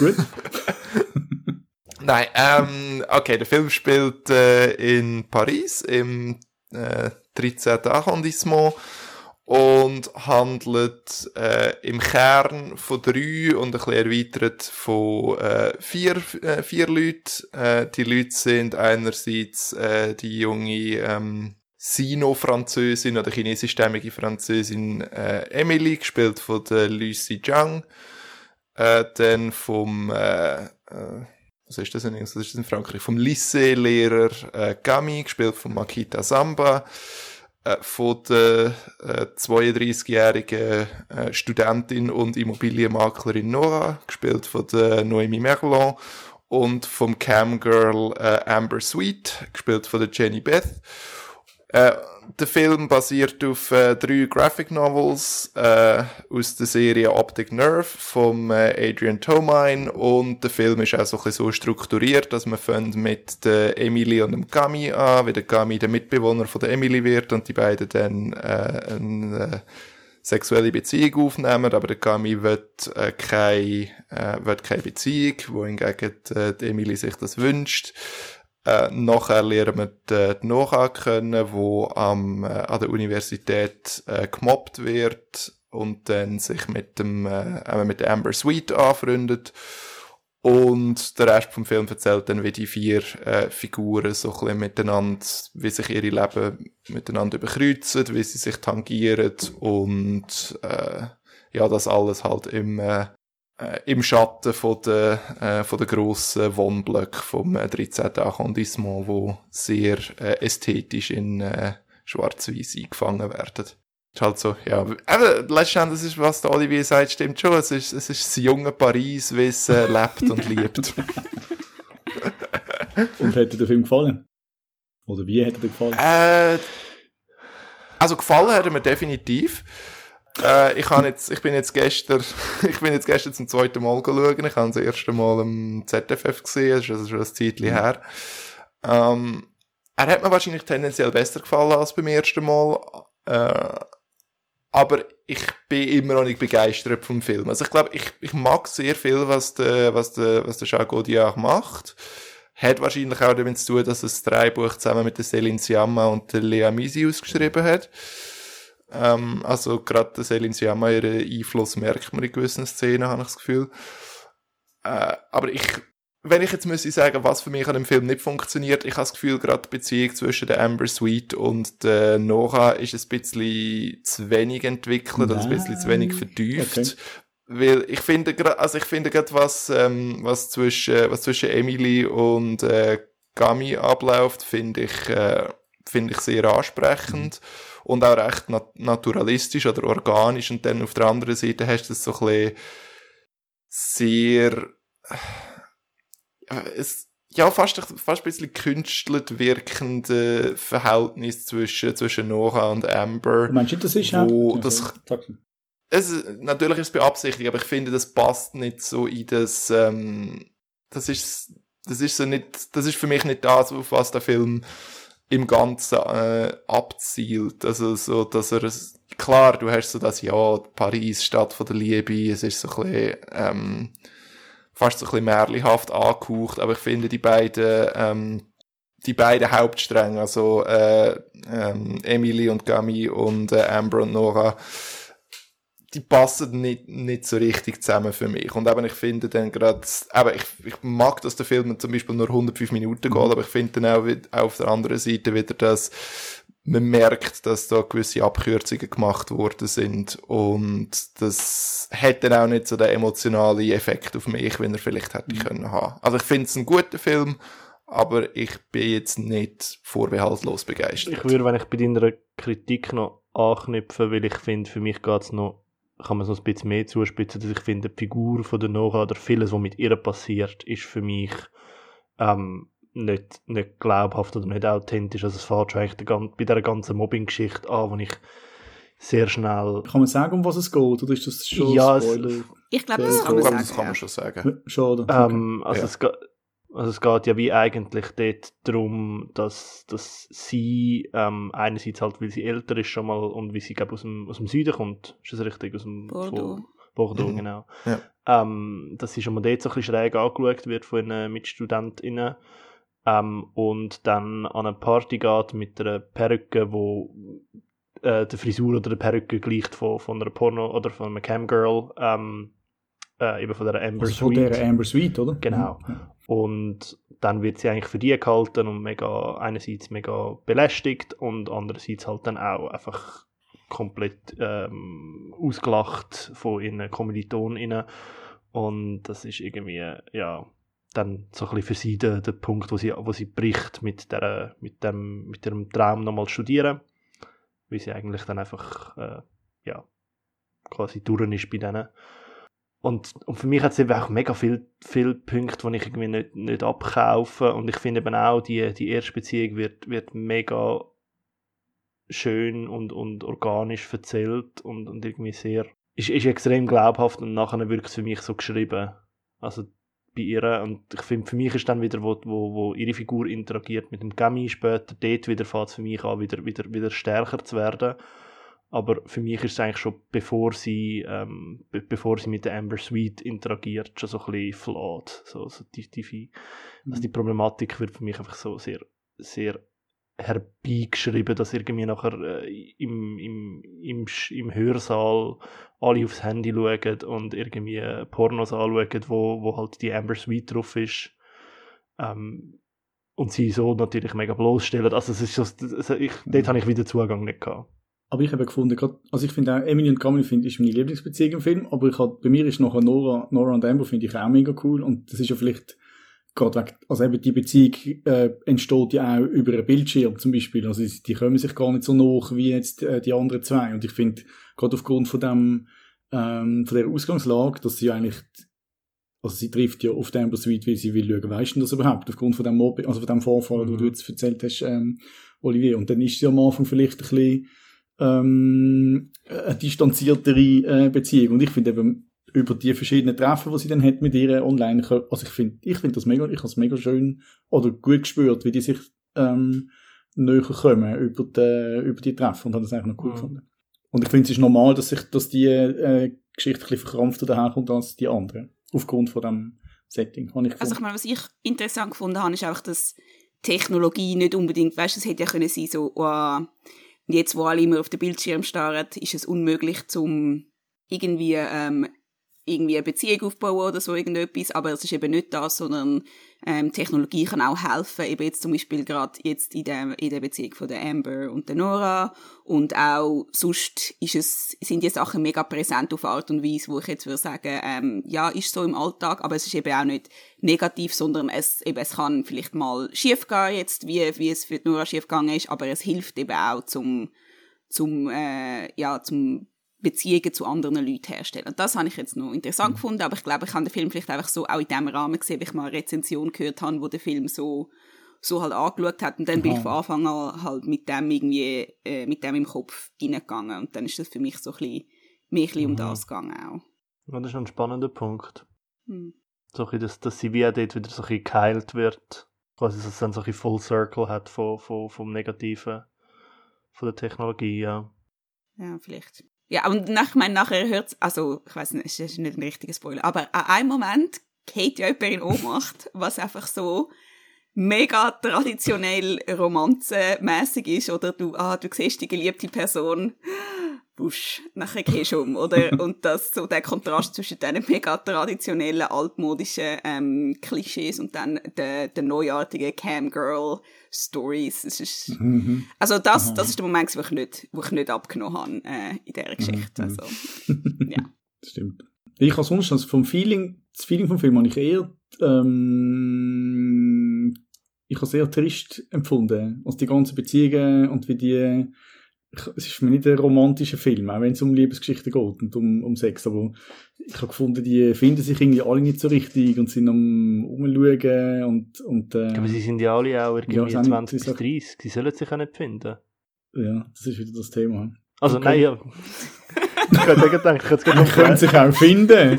Gut. Nein, ähm, okay, der Film spielt äh, in Paris im äh, 13. Arrondissement und handelt äh, im Kern von drei und ein bisschen erweitert von äh, vier, äh, vier Leuten. Äh, die Leute sind einerseits äh, die junge ähm, Sino-Französin oder chinesischstämmige Französin äh, Emily, gespielt von der Lucy Zhang. Äh, dann vom äh, äh, was ist das in, was ist das in Frankreich? Vom Lycée-Lehrer äh, Gami, gespielt von Makita Samba, äh, von der äh, 32-jährigen äh, Studentin und Immobilienmaklerin Nora, gespielt von der Noemi Merlon, und vom Camgirl äh, Amber Sweet, gespielt von der Jenny Beth. Äh, der Film basiert auf äh, drei Graphic Novels äh, aus der Serie Optic Nerve von äh, Adrian Tomine und der Film ist auch so, ein so strukturiert, dass man fängt mit der Emily und dem Gami an, wie der Gami der Mitbewohner von der Emily wird und die beiden dann äh, eine äh, sexuelle Beziehung aufnehmen, aber der Gami wird äh, keine, wird keine Beziehung, wohingegen die Emily sich das wünscht. Äh, nachher lernen wir die, die Noha kennen, wo am, äh, an der Universität äh, gemobbt wird und dann sich mit dem äh, mit Amber Sweet anfreundet. Und der Rest vom Film erzählt dann, wie die vier äh, Figuren so ein bisschen miteinander, wie sich ihre Leben miteinander überkreuzen, wie sie sich tangieren und äh, ja, das alles halt im äh, äh, im Schatten von der, äh, von der grossen Wohnblöcke vom äh, 13. Arrondissement, wo sehr äh, ästhetisch in äh, schwarz-weiß eingefangen werden. Ist halt so, ja. Aber letztendlich ist, was der Olivier sagt, stimmt schon. Es ist, es ist das junge Paris, wie es äh, lebt und liebt. und hat dir der Film gefallen? Oder wie hat er dir gefallen? Äh, also gefallen hat er mir definitiv. Äh, ich, jetzt, ich bin jetzt gestern, ich bin jetzt gestern zum zweiten Mal schauen. Ich habe das erste Mal im ZFF gesehen, das ist also schon ein Zeitchen mhm. her. Ähm, er hat mir wahrscheinlich tendenziell besser gefallen als beim ersten Mal. Äh, aber ich bin immer noch nicht begeistert vom Film. Also ich glaube, ich, ich mag sehr viel, was der, was der, was der Jacques Audiard macht. Hat wahrscheinlich auch damit zu tun, dass er das Dreibuch zusammen mit der Céline Sciamma und der Lea Misi ausgeschrieben hat. Ähm, also gerade Selin Siama, ihren Einfluss merkt man in gewissen Szenen, habe ich das Gefühl. Äh, aber ich, wenn ich jetzt müsste sagen, was für mich an dem Film nicht funktioniert, ich habe das Gefühl, gerade die Beziehung zwischen der Amber Sweet und der Nora ist ein bisschen zu wenig entwickelt, Nein. oder ein bisschen zu wenig vertieft. Okay. Weil ich finde gerade, also ich finde gerade was, ähm, was zwischen, was zwischen Emily und äh, Gami abläuft, finde ich, äh, finde ich sehr ansprechend. Mhm und auch recht nat naturalistisch oder organisch und dann auf der anderen Seite hast du es so ein bisschen sehr äh, es, ja, fast, fast ein bisschen künstelt wirkende Verhältnis zwischen, zwischen Nora und Amber. Meinst du, das ist wo ja? das, es, natürlich ist es beabsichtigt, aber ich finde, das passt nicht so in das, ähm, das ist, das ist so nicht, das ist für mich nicht das, auf was der Film im Ganzen äh, abzielt. Also so, dass er es, klar, du hast so das, ja, Paris, Stadt von der Liebe, es ist so ein bisschen, ähm, fast so ein bisschen märlihaft angehaucht, aber ich finde die beiden, ähm, die beiden Hauptstränge, also äh, ähm, Emily und Gami und äh, Amber und Nora, die passen nicht, nicht so richtig zusammen für mich. Und eben, ich finde dann gerade, eben, ich, ich mag, dass der Film zum Beispiel nur 105 Minuten geht, mhm. aber ich finde dann auch, auch auf der anderen Seite wieder, dass man merkt, dass da gewisse Abkürzungen gemacht worden sind und das hat dann auch nicht so den emotionalen Effekt auf mich, wenn er vielleicht hätte mhm. können haben. Also ich finde es ein guter Film, aber ich bin jetzt nicht vorbehaltlos begeistert. Ich würde, wenn ich bei deiner Kritik noch anknüpfen, weil ich finde, für mich geht es noch kann man so ein bisschen mehr zuspitzen, dass ich finde, die Figur von der Nora oder vieles, was mit ihr passiert, ist für mich ähm, nicht, nicht glaubhaft oder nicht authentisch. Also es fährt schon eigentlich bei dieser ganzen Mobbing-Geschichte an, wo ich sehr schnell... Kann man sagen, um was es geht, oder ist das schon ja, Spoiler? Ich glaube, Ja, das ich kann man sagen. das kann man schon sagen. Schade. Ähm, also, Ja. es geht, also es geht ja wie eigentlich dort darum, dass, dass sie ähm, einerseits halt, weil sie älter ist schon mal und wie sie glaub, aus, dem, aus dem Süden kommt, ist das richtig? Aus dem, Bordeaux. von- Bordeaux, Mhm. genau. Ja. Ähm, dass sie schon mal dort so ein bisschen schräg angeschaut wird von ihren MitstudentInnen ähm, und dann an eine Party geht mit einer Perücke, wo äh, die Frisur oder die Perücke gleicht von, von einer Porno- oder von einer Camgirl, ähm, äh, eben von der Amber also von Sweet. der Amber Sweet, oder? Genau. Ja. Und dann wird sie eigentlich für die gehalten und mega, einerseits mega belästigt und andererseits halt dann auch einfach komplett ähm, ausgelacht von ihren KommilitonInnen. Und das ist irgendwie, ja, dann so ein bisschen für sie der, der Punkt, wo sie, wo sie bricht mit, der, mit, dem, mit ihrem Traum nochmal studieren. Weil sie eigentlich dann einfach, äh, ja, quasi durch ist bei denen. Und, und für mich hat es eben auch mega viele viel Punkte, die ich irgendwie nicht, nicht abkaufe. Und ich finde eben auch, die, die erste Beziehung wird, wird mega schön und, und organisch erzählt und, und irgendwie sehr. Ist, ist extrem glaubhaft und nachher wirkt es für mich so geschrieben. Also bei ihr. Und ich finde, für mich ist dann wieder, wo, wo, wo ihre Figur interagiert mit dem Gami später, dort wieder fängt es für mich an, wieder, wieder, wieder stärker zu werden. Aber für mich ist es eigentlich schon, bevor sie, ähm, be bevor sie mit der Amber Sweet interagiert, schon so ein bisschen flawed. So, so die, die, also die Problematik wird für mich einfach so sehr, sehr herbeigeschrieben, dass irgendwie nachher äh, im, im, im, im Hörsaal alle aufs Handy schauen und irgendwie Pornos anschauen, wo, wo halt die Amber Sweet drauf ist. Ähm, und sie so natürlich mega bloßstellen. Also es ist so, also ich, dort habe ich wieder Zugang nicht gehabt. Aber ich habe gefunden, grad, also ich finde auch, Emily und Camille finde ich meine Lieblingsbeziehung im Film, aber ich hab, bei mir ist nachher Nora, Nora und Amber finde ich auch mega cool und das ist ja vielleicht gerade wegen, also eben die Beziehung äh, entsteht ja auch über einen Bildschirm zum Beispiel, also die, die kommen sich gar nicht so nach wie jetzt äh, die anderen zwei und ich finde, gerade aufgrund von dem, ähm, von der Ausgangslage, dass sie eigentlich, also sie trifft ja auf Amber Suite, weil sie will schauen, weißt du das überhaupt, aufgrund von dem Mobbing, also von dem Vorfall, Mhm. den du jetzt erzählt hast, ähm, Olivier, und dann ist sie am Anfang vielleicht ein bisschen ähm, eine distanziertere äh, Beziehung. Und ich finde eben, über die verschiedenen Treffen, die sie dann hat mit ihr online, also ich finde, ich finde das mega, ich habe es mega schön oder gut gespürt, wie die sich ähm, näher kommen über die, über die Treffen und habe das eigentlich noch cool Mhm. gefunden. Und ich finde, es ist normal, dass sich, dass die äh, Geschichte ein bisschen verkrampfter daherkommt als die andere. Aufgrund von dem Setting, ich Also ich meine, was ich interessant gefunden habe, ist einfach, dass Technologie nicht unbedingt, weißt du, es hätte ja können sein so, oh, jetzt wo alle immer auf den Bildschirm starren, ist es unmöglich zum irgendwie ähm, irgendwie eine Beziehung aufbauen oder so irgendetwas, aber es ist eben nicht das, sondern ähm, Technologie kann auch helfen, eben jetzt zum Beispiel gerade jetzt in der, in der Beziehung von der Amber und der Nora und auch sonst ist es, sind die Sachen mega präsent auf Art und Weise, wo ich jetzt würde sagen, ähm, ja, ist so im Alltag, aber es ist eben auch nicht negativ, sondern es, eben, es kann vielleicht mal schief gehen jetzt, wie, wie es für die Nora schief gegangen ist, aber es hilft eben auch zum, zum, äh, ja, zum Beziehungen zu anderen Leuten herstellen. Und das habe ich jetzt noch interessant gefunden, aber ich glaube, ich habe den Film vielleicht einfach so auch in dem Rahmen gesehen, wie ich mal eine Rezension gehört habe, wo der Film so, so halt angeschaut hat und dann bin ich von Anfang an halt mit dem irgendwie, äh, mit dem im Kopf reingegangen und dann ist das für mich so ein bisschen, mehr ein bisschen um Mhm. das gegangen auch. Ja, das ist ein spannender Punkt. Hm. So ein bisschen, dass, dass sie wie auch dort wieder so ein bisschen geheilt wird. Quasi, dass es dann so ein bisschen Full Circle hat von, von, vom Negativen von der Technologie, ja. Ja, vielleicht. Ja, und nach, ich nachher hört also, ich weiß nicht, es ist nicht ein richtiger Spoiler, aber an einem Moment geht ja jemand in Ohnmacht, was einfach so mega traditionell romanzenmäßig ist, oder du, ah, du siehst die geliebte Person, wusch, nachher gehst du um, oder? Und das, so der Kontrast zwischen diesen mega traditionellen, altmodischen, ähm, Klischees und dann der, der neuartigen Camgirl-Stories. Es ist, Mhm. also das, Aha. das ist der Moment, wo ich nicht, wo ich nicht abgenommen habe äh, in dieser Geschichte. Mhm. Also, ja. Das stimmt. Ich habe sonst, also vom Feeling, das Feeling vom Film habe ich eher, ähm, ich habe sehr trist empfunden. Also die ganzen Beziehungen und wie die, es ist für mich nicht ein romantischer Film, auch wenn es um Liebesgeschichten geht und um, um Sex, aber ich habe gefunden, die finden sich irgendwie alle nicht so richtig und sind am umschauen und, und äh, Aber sie sind ja alle auch irgendwie Ja, es haben 20 nicht- bis 30. Sie sollen sich auch nicht finden. ja, das ist wieder das Thema. Also Okay. nein, ja. ich hätte gedacht, ich hätte es könnte sich auch finden.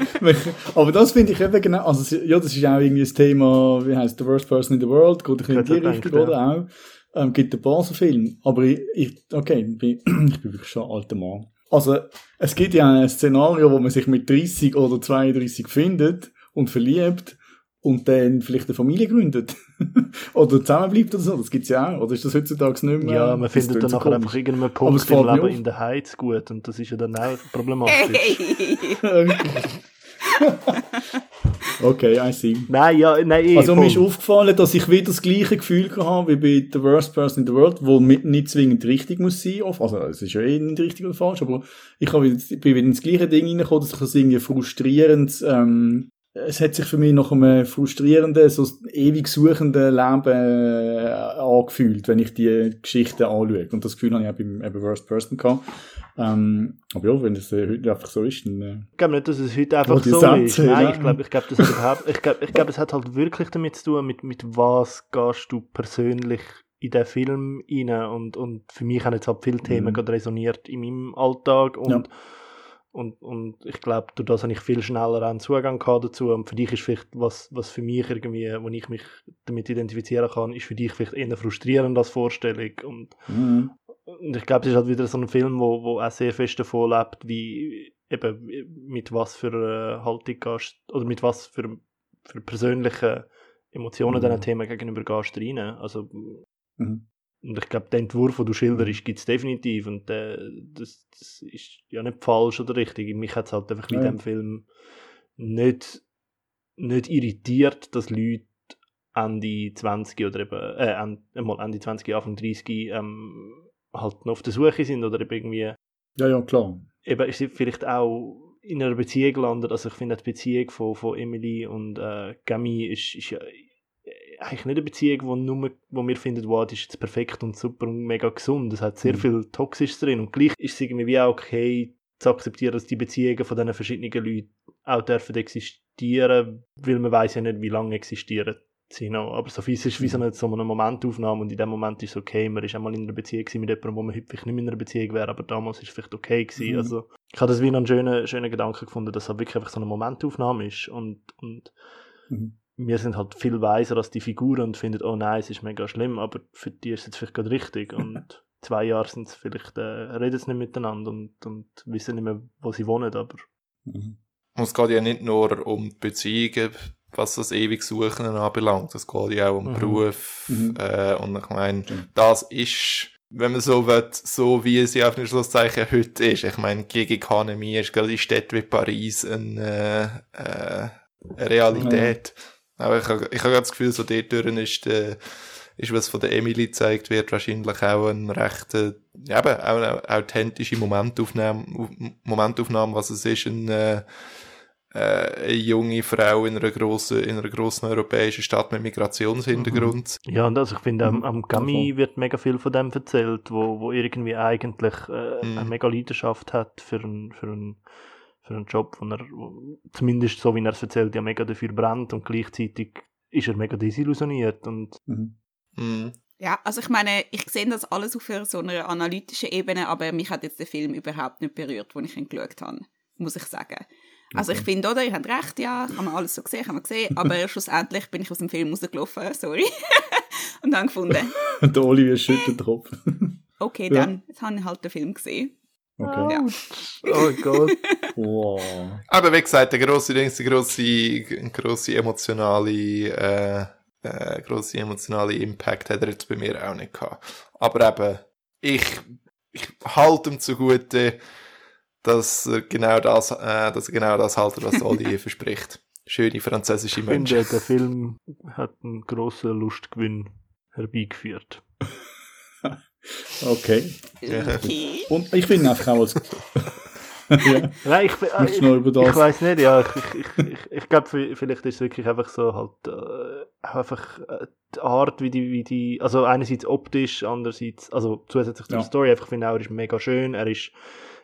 Aber das finde ich eben genau, also ja, das ist auch irgendwie das Thema, wie heißt The Worst Person in the World, geht ein bisschen in die Richtung, oder auch. Ähm, gibt ein paar so Filme. Aber ich, ich okay, ich bin, ich bin wirklich schon ein alter Mann. Also, es gibt ja ein Szenario, wo man sich mit 30 oder 32 findet und verliebt und dann vielleicht eine Familie gründet. oder zusammenbleibt oder so. Das gibt's ja auch. Oder ist das heutzutage nicht mehr? Ja, man findet dann nachher einfach irgendeinen Aber Punkt im Leben in der Heiz gut und das ist ja dann auch problematisch. Okay, I see. Nein, ja, nein, eh, Also mir ist aufgefallen, dass ich wieder das gleiche Gefühl habe wie bei The Worst Person in the World, wo nicht zwingend richtig muss sein. Also es ist ja eh nicht richtig oder falsch, aber ich habe wieder, bin wieder ins gleiche Ding reingekommen, dass ich das irgendwie frustrierend, ähm, es hat sich für mich nach einem frustrierenden, so ewig suchenden Leben äh, angefühlt, wenn ich die Geschichten anschaue. Und das Gefühl habe ich auch beim eben Worst Person gehabt. Ähm, aber ja, wenn das äh, heute einfach so ist, dann... Äh, Ich glaube nicht, dass es heute einfach so Sätze, ist. Nein, ja. ich glaube, ich glaub, das hat überhaupt, ich glaube, ich glaub, es hat halt wirklich damit zu tun, mit, mit was gehst du persönlich in den Film rein und, und für mich haben jetzt halt viele Themen Mhm. gerade resoniert in meinem Alltag und, Ja. Und, und ich glaube, durch das habe ich viel schneller einen Zugang gehabt dazu und für dich ist vielleicht was, was für mich irgendwie, wo ich mich damit identifizieren kann, ist für dich vielleicht eher frustrierend als Vorstellung und mhm. und ich glaube, es ist halt wieder so ein Film, wo, wo auch sehr fest davon lebt, wie eben mit was für eine Haltung gehst, oder mit was für, für persönliche Emotionen Mhm. diesen Themen gegenüber gehst du rein. Also, Mhm. Und ich glaube, den Entwurf, den du schilderst, gibt es definitiv. Und äh, das, das ist ja nicht falsch oder richtig. Mich hat es halt einfach ja. dem Film nicht, nicht irritiert, dass Leute Ende 20 oder eben, äh, einmal Ende 20, Anfang 30 ähm, halt noch auf der Suche sind oder eben irgendwie, Ja, ja, klar. eben ist sie vielleicht auch in einer Beziehung gelandet. Also ich finde die Beziehung von, von Emily und äh, Gami ist, ist ja äh, eigentlich nicht eine Beziehung, wo, nur, wo wir finden, wow, die ist jetzt perfekt und super und mega gesund. Es hat sehr Mhm. viel Toxisches drin und gleich ist es irgendwie wie auch okay zu akzeptieren, dass die Beziehungen von diesen verschiedenen Leuten auch dürfen existieren, weil man weiß ja nicht, wie lange existieren sie noch. Aber so viel ist wie so eine, so eine Momentaufnahme und in dem Moment ist es okay, man ist einmal in einer Beziehung mit jemandem, wo man vielleicht nicht mehr in einer Beziehung wäre, aber damals ist es vielleicht okay gewesen. Mhm. Also ich habe das wie noch einen schönen, schönen Gedanken gefunden, dass es halt wirklich einfach so eine Momentaufnahme ist und, und Mhm. Wir sind halt viel weiser als die Figuren und finden, oh nein, es ist mega schlimm, aber für die ist es jetzt vielleicht gerade richtig und zwei Jahre sind es vielleicht, äh, reden sie nicht miteinander und, und wissen nicht mehr, wo sie wohnen, aber Mhm. Und es geht ja nicht nur um Beziehungen, was das ewig Suchen anbelangt. Es geht ja auch um Mhm. Beruf. Mhm. Äh, und ich meine, das ist, wenn man so will, so wie es ja auf den Schlusszeichen heute ist. Ich meine, Gig Economy ist gerade in Städten wie Paris eine, äh, äh, eine Realität. Aber ich habe ich hab das Gefühl, so dort ist, äh, ist, was von der Emily gezeigt wird, wahrscheinlich auch ein recht, äh, eben, auch eine authentische Momentaufnahme, Momentaufnahme, was es ist, ein, äh, äh, eine junge Frau in einer grossen, in einer grossen europäischen Stadt mit Migrationshintergrund. Ja, und also ich finde, am, Mhm. am Gummy wird mega viel von dem erzählt, wo, wo irgendwie eigentlich äh, Mhm. eine mega Leidenschaft hat für einen, für einen, für einen Job, wo er, zumindest so wie er es erzählt, ja mega dafür brennt und gleichzeitig ist er mega desillusioniert und Mhm. Mhm. Ja, also ich meine, ich sehe das alles auf so einer analytischen Ebene, aber mich hat jetzt der Film überhaupt nicht berührt, als ich ihn geschaut habe, muss ich sagen. Also ich finde, oder, ihr habt recht, ja, haben wir alles so gesehen, haben wir gesehen, aber schlussendlich bin ich aus dem Film rausgelaufen, sorry, und dann gefunden, Der Olivier schüttelt den Kopf. okay, Ja. dann jetzt habe ich halt den Film gesehen. Okay. Ja. oh Gott. Wow. Aber wie gesagt, der grosse, Ding, der grosse, ein grosse emotionale, äh, äh, grosse emotionale Impact hat er jetzt bei mir auch nicht gehabt. Aber eben, ich, ich halte ihm zugute, dass er genau das, äh, dass er genau das haltet, was Olivier verspricht. Schöne französische Ich Menschen. finde, der Film hat einen grossen Lustgewinn herbeigeführt. Okay. Okay. Und ich finde einfach auch als... ja. Nein, ich, ich, ich weiß nicht, ja, ich, ich, ich, ich, glaube, vielleicht ist es wirklich einfach so halt, äh, einfach äh, die Art, wie die, wie die, also einerseits optisch, andererseits, also zusätzlich zur Ja. Story, einfach finde ich auch, er ist mega schön, er ist,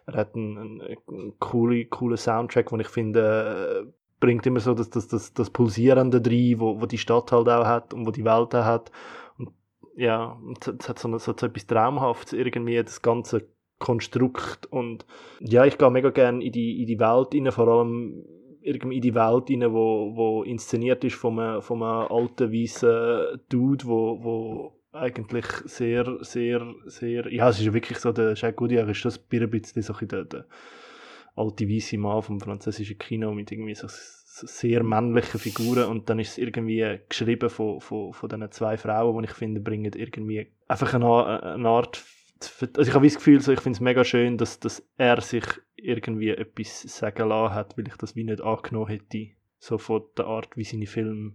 er hat einen, einen, einen coolen, coolen Soundtrack, den ich finde, äh, bringt immer so das, das, das, das Pulsierende rein, wo, wo die Stadt halt auch hat und wo die Welt auch hat. Und ja, es hat so, eine- so etwas Traumhaftes irgendwie, das ganze Konstrukt und ja, ich gehe mega gerne in die, in die Welt rein, vor allem irgendwie in die Welt rein, wo, wo inszeniert ist von einem, von einem alten, weißen Dude, wo, wo eigentlich sehr, sehr, sehr, ja, es ist ja wirklich so, der Jacques Goodyear ist das ein bisschen der, der alte weiße Mann vom französischen Kino mit irgendwie so, sehr männlichen Figuren und dann ist es irgendwie geschrieben von, von, von diesen zwei Frauen, die ich finde, bringen irgendwie einfach eine, eine Art also ich habe das Gefühl, so, ich finde es mega schön, dass, dass er sich irgendwie etwas sagen lassen hat, weil ich das wie nicht angenommen hätte, so von der Art, wie seine Filme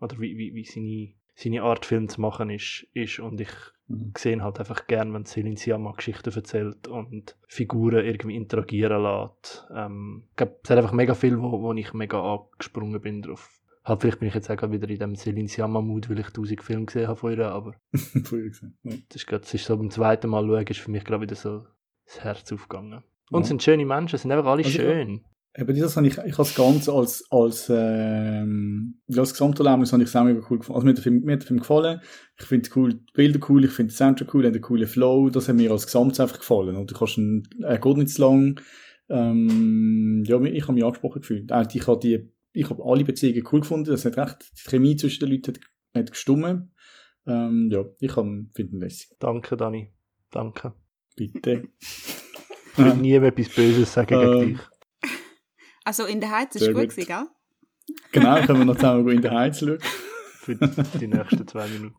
oder wie, wie, wie seine, seine Art Film zu machen ist, ist und ich Mhm. sehe halt einfach gern, wenn Celine Sciamma Geschichten erzählt und Figuren irgendwie interagieren lässt. Ähm, ich glaube, es hat einfach mega viel, wo, wo ich mega angesprungen bin drauf. Halt, vielleicht bin ich jetzt auch wieder in dem Celine Sciamma-Mood, weil ich tausend Filme gesehen habe von ihr, aber Früher gesehen. Ja. das ist, grad, das ist so beim zweiten Mal schauen, ist für mich gerade wieder so das Herz aufgegangen. Und Ja. es sind schöne Menschen, es sind einfach alle Also schön. Eben das habe ich, ich habe das Ganze als, als, ähm, ja, als Gesamterlebnis habe ich es auch mega cool gefunden. Also mir hat der Film, mir hat der Film gefallen. Ich finde cool, die Bilder cool, ich finde den Soundtrack cool, hat einen coolen Flow. Das hat mir als Gesamt einfach gefallen. Und du kannst ihn, er geht nicht zu lang. Ähm, ja, ich habe mich angesprochen gefühlt. Auch Ich habe die, ich habe alle Beziehungen cool gefunden. Das hat recht, die Chemie zwischen den Leuten hat, hat gestummt. Ähm, ja, ich habe- finde ihn lässig. Danke, Dani. Danke. Bitte. Ich würde nie mehr etwas Böses sagen gegen Ähm, dich. Also in der Heiz ist gut gut. gewesen, gell? genau, können wir noch zusammen in den Heiz schauen. Für die nächsten zwei Minuten.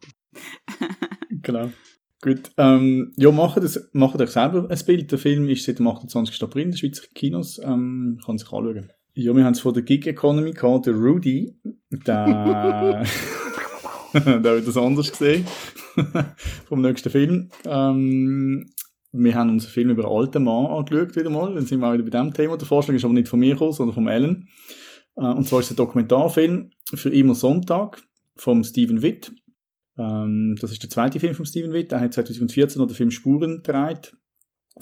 Genau. Gut. Ähm, ja, macht, das, macht euch selber ein Bild. Der Film ist seit dem 28. April in den Schweizer Kinos. Ähm, kann sich anschauen. Ja, wir haben es von der Gig Economy gehabt. Der Rudy, der, der hat das anders gesehen. vom nächsten Film. Ähm, wir haben uns einen Film über einen alten Mann angeschaut, wieder mal. Dann sind wir auch wieder bei dem Thema. Der Vorschlag ist aber nicht von mir gekommen, sondern von Ellen. Äh, und zwar ist es ein Dokumentarfilm für immer Sonntag vom Steven Witt. Ähm, das ist der zweite Film von Steven Witt. Er hat 2014 noch den Film Spuren gedreht.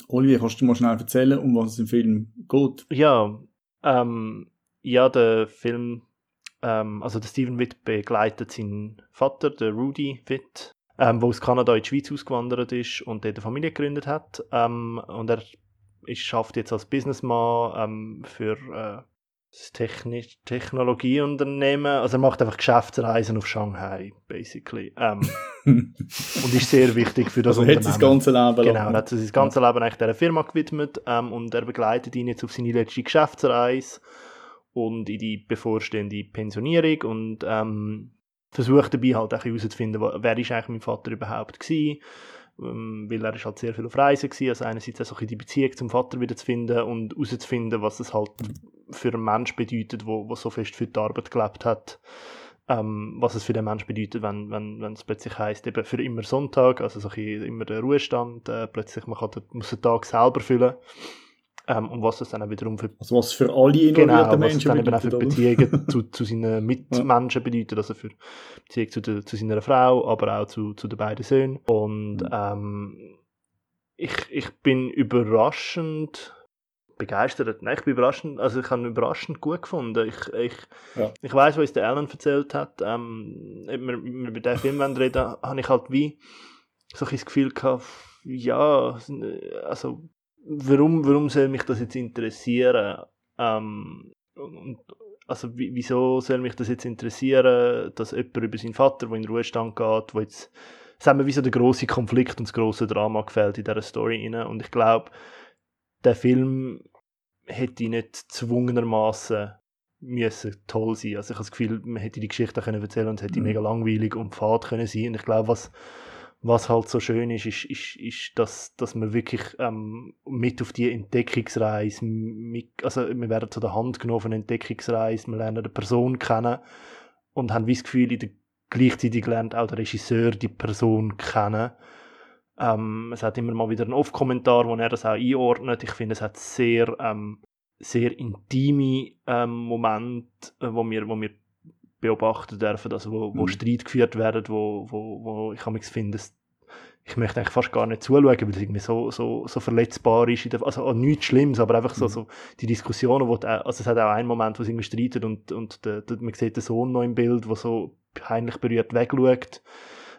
Olivier, kannst du mal schnell erzählen, um was es im Film geht? Ja, ähm, ja, der Film, ähm, also der Steven Witt begleitet seinen Vater, der Rudy Witt, ähm, der aus Kanada in die Schweiz ausgewandert ist und dort eine Familie gegründet hat. Ähm, und er ist, schafft jetzt als Businessman ähm, für äh, das Techni Technologieunternehmen. Also er macht einfach Geschäftsreisen auf Shanghai, basically. Ähm, und ist sehr wichtig für das also er hat sein Unternehmen. ganzes Leben Genau, er hat sein ganzes Leben eigentlich dieser Firma gewidmet ähm, und er begleitet ihn jetzt auf seine letzte Geschäftsreise und in die bevorstehende Pensionierung und ähm, versucht dabei halt auch herauszufinden, wer ist eigentlich mein Vater überhaupt gewesen, ähm, weil er ist halt sehr viel auf Reisen gewesen, also einerseits auch ein die Beziehung zum Vater wieder zu finden und herauszufinden, was es halt für einen Mensch bedeutet, wo, wo so fest für die Arbeit gelebt hat. Ähm, was es für den Mensch bedeutet, wenn, wenn, wenn es plötzlich heisst, eben für immer Sonntag, also so ein immer der Ruhestand, äh, plötzlich man kann muss den Tag selber füllen ähm, und was es dann auch wiederum für Also was für alle involvierten genau, was Menschen dann eben auch für? Beziehungen zu, zu seinen Mitmenschen bedeutet, also für Beziehung zu, der, zu seiner Frau, aber auch zu, zu den beiden Söhnen. Und Mhm. ähm, ich, ich bin überraschend begeistert. Nein, ich bin überraschend, also ich habe ihn überraschend gut gefunden. Ich, ich, Ja. ich weiß, was der Alan erzählt hat. Ähm, wir, wir über den Film reden, habe ich halt wie so ein das Gefühl gehabt, ja, also warum, warum soll mich das jetzt interessieren? Ähm, und, also wie- wieso soll mich das jetzt interessieren, dass jemand über seinen Vater, der in den Ruhestand geht, wo jetzt, sagen wir, wie so der große Konflikt und das große Drama gefällt in dieser Story rein. Und ich glaube, der Film hätte nicht zwungenermaßen müssen toll sein. Also ich habe das Gefühl, man hätte die Geschichte auch können erzählen und es hätte Mhm. mega langweilig und fad können sein. Und ich glaube, was was halt so schön ist, ist, ist, ist dass, dass man wirklich ähm, mit auf die Entdeckungsreise, mit, also wir werden zu der Hand genommen von Entdeckungsreise, wir lernen eine Person kennen und haben wie das Gefühl, in der, gleichzeitig lernt auch der Regisseur die Person kennen. Ähm, es hat immer mal wieder einen Off-Kommentar, wo er das auch einordnet. Ich finde, es hat sehr, ähm, sehr intime ähm, Momente, äh, wo wir, wo wir beobachten dürfen, also wo, wo mhm. Streit geführt werden, wo, wo, wo ich mich finde, ich möchte eigentlich fast gar nicht zuschauen, weil es irgendwie so, so, so verletzbar ist. Der, also nichts Schlimmes, aber einfach so, mhm. so die Diskussionen, wo die, also es hat auch einen Moment, wo sie irgendwie streiten und, und der, der, man sieht den Sohn noch im Bild, der so peinlich berührt wegschaut,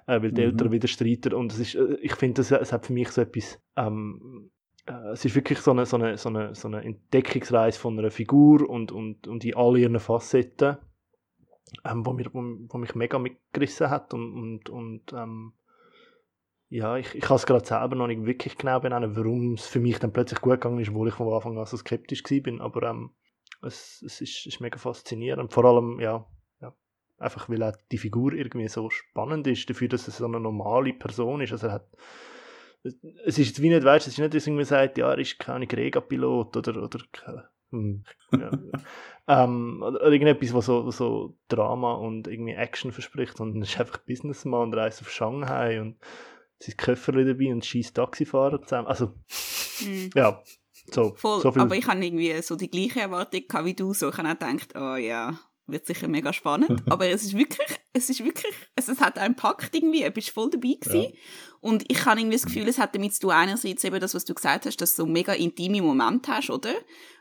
äh, weil die mhm. Eltern wieder streiten und es ist, äh, ich finde, es hat für mich so etwas, ähm, äh, es ist wirklich so eine, so eine, so eine, so eine Entdeckungsreise von einer Figur und, und, und in all ihren Facetten, ähm, wo, mir, wo, wo mich mega mitgerissen hat und, und, und ähm, ja, ich, ich kann es gerade selber noch nicht wirklich genau benennen, warum es für mich dann plötzlich gut gegangen ist, obwohl ich von Anfang an so skeptisch war. Aber ähm, es, es ist, ist mega faszinierend. Vor allem, ja, ja, einfach weil auch die Figur irgendwie so spannend ist, dafür, dass es so eine normale Person ist. Also er hat, es ist wie nicht, weißt, es ist nicht, dass irgendwie sagt, ja, er ist keine Rega-Pilot oder, oder hm, ja. ähm, oder irgendetwas, was so, so Drama und irgendwie Action verspricht, sondern er ist einfach Businessman und reist auf Shanghai und sein Köfferli dabei und scheiß Taxifahrer zusammen. Also, mm. ja, so. Voll, so aber ich habe irgendwie so die gleiche Erwartung gehabt wie du. So, ich habe auch gedacht, oh ja, wird sicher mega spannend. aber es ist wirklich, es ist wirklich, es, es hat einen Pakt irgendwie, du bist voll dabei gewesen. Ja. Und ich habe irgendwie das Gefühl, es hat damit zu tun, einerseits eben das, was du gesagt hast, dass du so mega intime Momente hast, oder?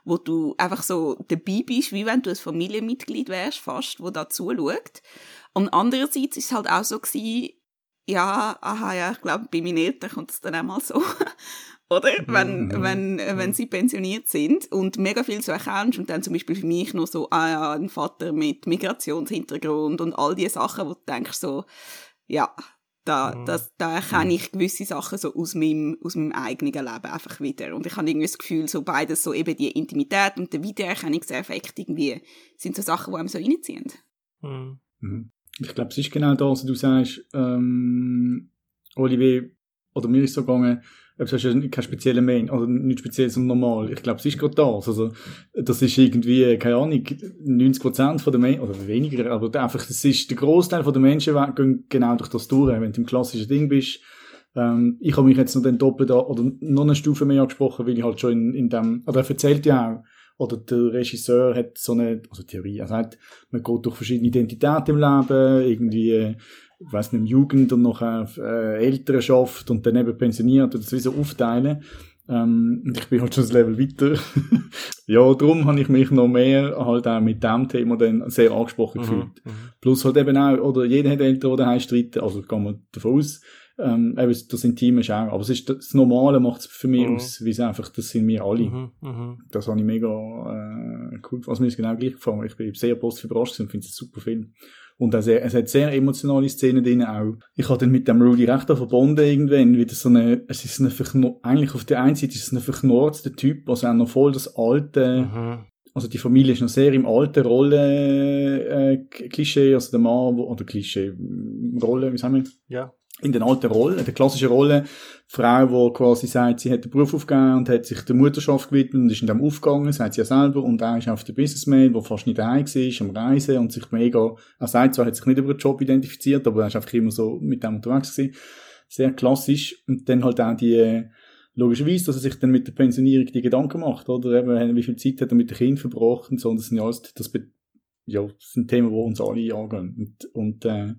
Wo du einfach so dabei bist, wie wenn du ein Familienmitglied wärst, fast, wo da zuschaut. Und andererseits ist es halt auch so gewesen, ja, aha, ja, ich glaube, bei meinen Eltern kommt es dann auch mal so. Oder? Wenn, mhm. wenn, wenn sie pensioniert sind und mega viel so erkennst und dann zum Beispiel für mich noch so, ah ja, ein Vater mit Migrationshintergrund und all diese Sachen, wo du denkst so, ja, da, mhm. das, da erkenne ich gewisse Sachen so aus meinem, aus meinem eigenen Leben einfach wieder. Und ich habe irgendwie das Gefühl, so beides, so eben die Intimität und der Wiedererkennungseffekt irgendwie, sind so Sachen, die einem so reinziehen. Mhm. mhm. Ich glaube, es ist genau das, was du sagst, ähm, Olivier, oder mir ist so gegangen, du hast ja keinen speziellen Main, also nicht speziell, sondern normal. Ich glaube, es ist gerade das. Also, das ist irgendwie, keine Ahnung, 90% von der Menschen, oder weniger, aber einfach, das ist, der Großteil von der Menschen gehen genau durch das durch, wenn du im klassischen Ding bist. Ähm, ich habe mich jetzt noch den doppelt, oder noch eine Stufe mehr angesprochen, weil ich halt schon in, in dem, oder er erzählt ja auch, oder der Regisseur hat so eine, also Theorie, er sagt, man geht durch verschiedene Identitäten im Leben, irgendwie, ich weiss nicht, Jugend und noch äh, Elternschaft und dann eben pensioniert und das wie so aufteilen. Ähm, und ich bin halt schon ein Level weiter. ja, darum habe ich mich noch mehr halt auch mit dem Thema dann sehr angesprochen mhm, gefühlt. Mhm. Plus halt eben auch, oder jeder hat Eltern, die daheim streiten, also kann man davon aus, ähm, eben, das Intime ist auch, aber es ist, das Normale macht es für mich mhm. aus, wie es einfach, das sind wir alle. Mhm, mh. Das habe ich mega äh, cool, also mir ist genau gleich gefallen, ich bin sehr positiv überrascht und finde es ein super Film. Und es hat sehr emotionale Szenen drin auch. Ich habe dann mit dem Rudy recht verbunden irgendwann, wie das so eine, es ist nur, eigentlich auf der einen Seite ist es ein verknorrter Typ, also auch noch voll das alte, mhm. also die Familie ist noch sehr im alten Rolle, äh, Klischee, also der Mann, oder Klischee, Rolle, wie sagen wir? Ja in den alten Rollen, der klassischen Rolle, Frau, die quasi sagt, sie hat den Beruf aufgegeben und hat sich der Mutterschaft gewidmet und ist in dem aufgegangen, sagt sie ja selber, und er ist auf der Businessman, der fast nicht daheim war, am Reisen und sich mega, er sagt zwar, hat sich nicht über den Job identifiziert, aber er ist einfach immer so mit dem unterwegs gewesen. Sehr klassisch. Und dann halt auch die, logischerweise, dass er sich dann mit der Pensionierung die Gedanken macht, oder eben, wie viel Zeit hat er mit dem Kind verbracht und so, und das sind ja alles, das, ja, das sind Themen, die uns alle angehen. Und, und äh,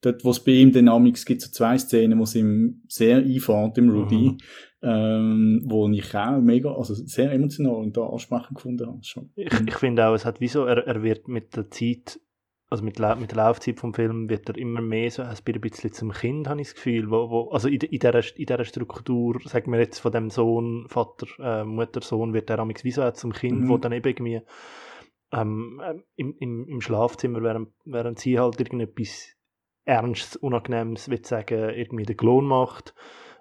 dort, wo es bei ihm Dynamics gibt, so zwei Szenen, wo es ihm sehr einfährt, im Rudy, mhm. ähm, wo ich auch mega, also sehr emotional und da ansprechend gefunden habe. Schon. Ich, ich finde auch, es hat wieso, er, er wird mit der Zeit, also mit, mit der Laufzeit vom Film wird er immer mehr so, es ein bisschen zum Kind, habe ich das Gefühl, wo, wo, also in, in, dieser, in dieser Struktur, sagen wir jetzt von dem Sohn, Vater, äh, Mutter, Sohn, wird er amigs wieso auch zum Kind, mhm. wo dann eben irgendwie ähm, ähm, im, im, im Schlafzimmer, während, während sie halt irgendetwas Ernstes, Unangenehmes, würde sagen, irgendwie den Klon macht,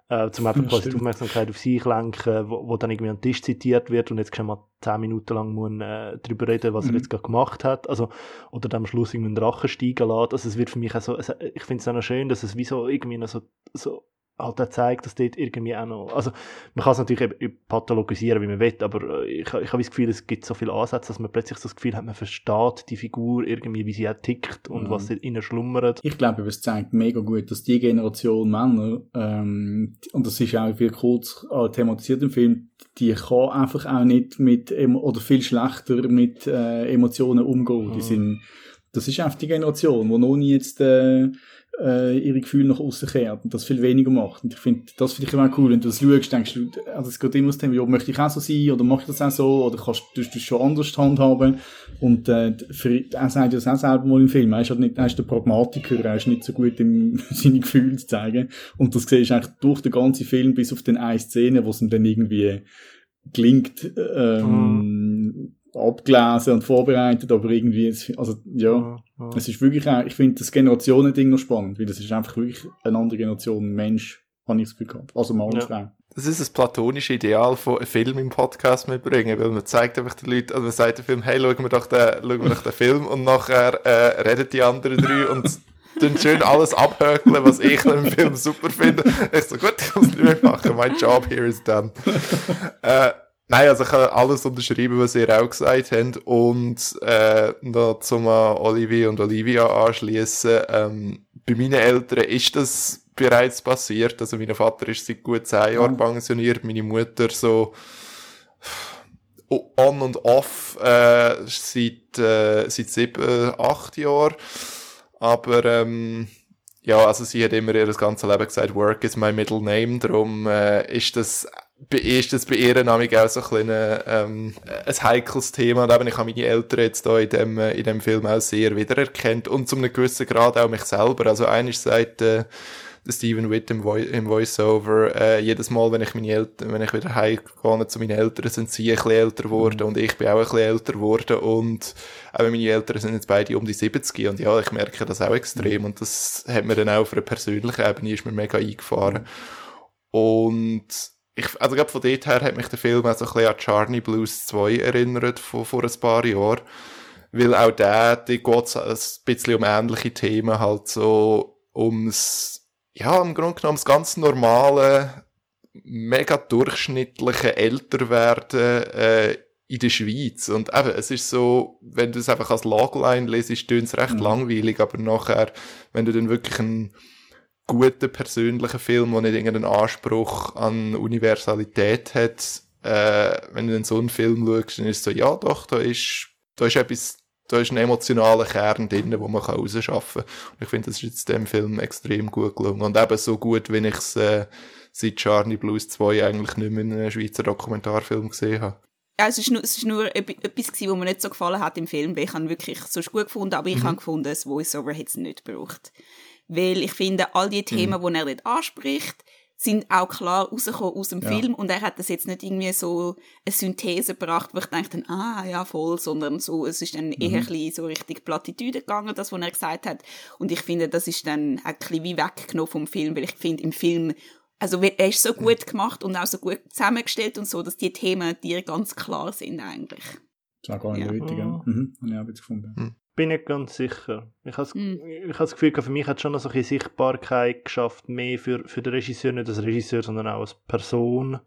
äh, zum einfach quasi die Aufmerksamkeit auf sich lenken, wo, wo dann irgendwie an den Tisch zitiert wird und jetzt können wir zehn Minuten lang muss, äh, darüber reden, was mhm. er jetzt gerade gemacht hat, also, oder dann am Schluss irgendwie einen Drachen steigen lässt, also es wird für mich auch so, ich finde es auch noch schön, dass es wie so irgendwie noch so, so halt auch zeigt, dass dort irgendwie auch noch, also man kann es natürlich eben pathologisieren, wie man will, aber äh, ich, ich habe das Gefühl, es gibt so viele Ansätze, dass man plötzlich so das Gefühl hat, man versteht die Figur irgendwie, wie sie auch tickt und mhm. was in ihnen schlummert. Ich glaube, es zeigt mega gut, dass die Generation Männer, ähm, und das ist auch viel kurz äh, thematisiert im Film, die kann einfach auch nicht mit, oder viel schlechter mit äh, Emotionen umgehen. Mhm. Die sind das ist einfach die Generation, die noch nie jetzt äh, äh, ihre Gefühle nach außen kehrt und das viel weniger macht. Und ich finde, das finde ich immer cool. Wenn du das schaust, denkst du, also es geht immer aus dem, ja, möchte ich auch so sein oder mache ich das auch so oder kannst du das schon anders handhaben. Und äh, für, er sagt das auch selber mal im Film, er ist halt nicht, er ist der Pragmatiker, er ist nicht so gut im seine Gefühle zu zeigen. Und das siehst du eigentlich durch den ganzen Film bis auf den eine Szene, wo es ihm dann irgendwie gelingt, ähm, mhm abgelesen und vorbereitet, aber irgendwie, also ja, ja, ja. es ist wirklich auch, ich finde das Generationending noch spannend, weil das ist einfach wirklich eine andere Generation Mensch, habe ich das Gefühl gehabt. Also Mann und Frau. Das ist das platonische Ideal von einem Film im Podcast mitbringen, weil man zeigt einfach den Leuten, also man sagt dem Film, hey, schauen wir doch den, schauen wir doch den Film und nachher äh, reden die anderen drei und dann schön alles abhökeln, was ich im Film super finde. Ich so, gut, ich muss nicht mehr machen, mein Job here is done. äh, Nein, also ich kann alles unterschreiben, was ihr auch gesagt habt. Und äh, noch zum Olivier und Olivia anschließen. Ähm, bei meinen Eltern ist das bereits passiert. Also mein Vater ist seit gut zehn Jahren pensioniert, meine Mutter so on und off äh, seit, äh, seit sieben, acht Jahren. Aber ähm, ja, also sie hat immer ihr ganzes Leben gesagt, Work is my middle name. Darum äh, ist das ist das bei ihr nämlich auch so ein, bisschen, ähm, ein heikles Thema. Und eben, ich habe meine Eltern jetzt da in dem, in dem Film auch sehr wiedererkannt und zu einem gewissen Grad auch mich selber. Also eines sagt äh, der Stephen Witt im, Vo im Voiceover, äh, jedes Mal, wenn ich meine Eltern, wenn ich wieder heimgehe zu meinen Eltern, sind sie ein bisschen älter geworden mhm. und ich bin auch ein bisschen älter geworden und auch meine Eltern sind jetzt beide um die 70 und ja, ich merke das auch extrem mhm. und das hat mir dann auch auf einer persönlichen Ebene ist mir mega eingefahren. Und ich, also gerade von dort her hat mich der Film auch so ein bisschen an Charney Blues 2 erinnert, von vor ein paar Jahren. Weil auch der, die geht ein bisschen um ähnliche Themen, halt so ums, ja, im Grunde genommen das ganz normale, mega durchschnittliche Älterwerden, äh, in der Schweiz. Und eben, es ist so, wenn du es einfach als Logline lesest, tönt es recht mhm. langweilig, aber nachher, wenn du dann wirklich ein guten persönlichen Film, der nicht irgendeinen Anspruch an Universalität hat, äh, wenn du dann so einen Film schaust, dann ist es so, ja doch, da ist, da ist etwas, da ist ein emotionaler Kern drin, wo man rausschaffen kann. Und ich finde, das ist jetzt dem Film extrem gut gelungen. Und eben so gut, wenn ich es äh, seit Charlie Blues 2 eigentlich nicht mehr in einem Schweizer Dokumentarfilm gesehen habe. Ja, es ist nur, es ist nur etwas gewesen, was mir nicht so gefallen hat im Film, weil ich habe wirklich so gut gefunden, aber ich mhm. habe gefunden, das Voice-Over hätte es nicht gebraucht weil ich finde, all die Themen, mhm. die er dort anspricht, sind auch klar rausgekommen aus dem ja. Film und er hat das jetzt nicht irgendwie so eine Synthese gebracht, wo ich denke, ah, ja, voll, sondern so, es ist dann mhm. eher ein bisschen so richtig Plattitüde gegangen, das, was er gesagt hat. Und ich finde, das ist dann ein bisschen wie weggenommen vom Film, weil ich finde, im Film, also er ist so mhm. gut gemacht und auch so gut zusammengestellt und so, dass die Themen dir ganz klar sind eigentlich. Das war gar nicht ja. nötig, ja. Mhm, habe ich auch gefunden. Mhm bin nicht ganz sicher. Ich habe mm. ich das Gefühl, für mich hat schon noch so eine Sichtbarkeit geschafft, mehr für, für den Regisseur, nicht als Regisseur, sondern auch als Person,